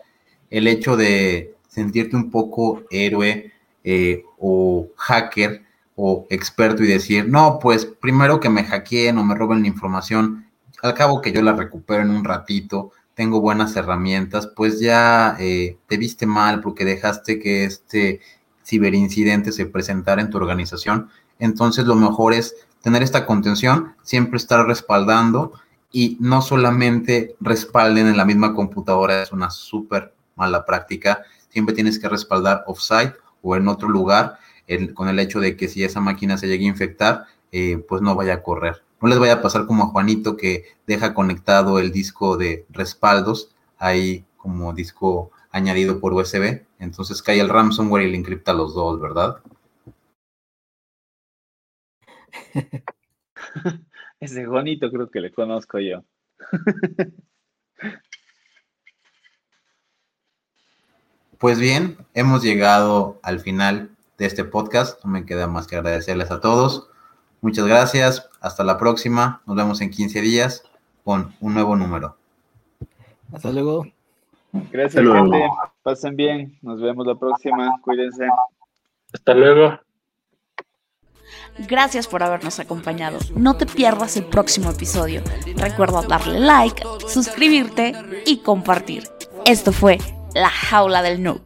el hecho de sentirte un poco héroe eh, o hacker o experto y decir, no, pues primero que me hackeen o me roben la información, al cabo que yo la recupero en un ratito, tengo buenas herramientas, pues ya eh, te viste mal porque dejaste que este ciberincidente se presentara en tu organización. Entonces lo mejor es tener esta contención, siempre estar respaldando y no solamente respalden en la misma computadora, es una súper mala práctica. Siempre tienes que respaldar offsite o en otro lugar con el hecho de que si esa máquina se llegue a infectar, eh, pues no vaya a correr. No les vaya a pasar como a Juanito que deja conectado el disco de respaldos ahí como disco añadido por USB. Entonces cae el ransomware y le encripta los dos, ¿verdad? Ese Juanito creo que le conozco yo. Pues bien, hemos llegado al final de este podcast. No me queda más que agradecerles a todos. Muchas gracias. Hasta la próxima. Nos vemos en 15 días con un nuevo número. Hasta luego. Gracias, Hasta luego. gente. Pasen bien. Nos vemos la próxima. Cuídense. Hasta luego. Gracias por habernos acompañado. No te pierdas el próximo episodio. Recuerda darle like, suscribirte y compartir. Esto fue La Jaula del Noob.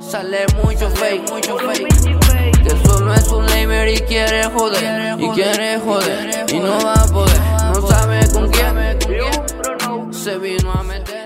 Sale mucho fake, mucho fake. Que solo es un lamer y quiere joder. Y quiere joder. Y no va a poder. No sabe con quién. Se vino a meter.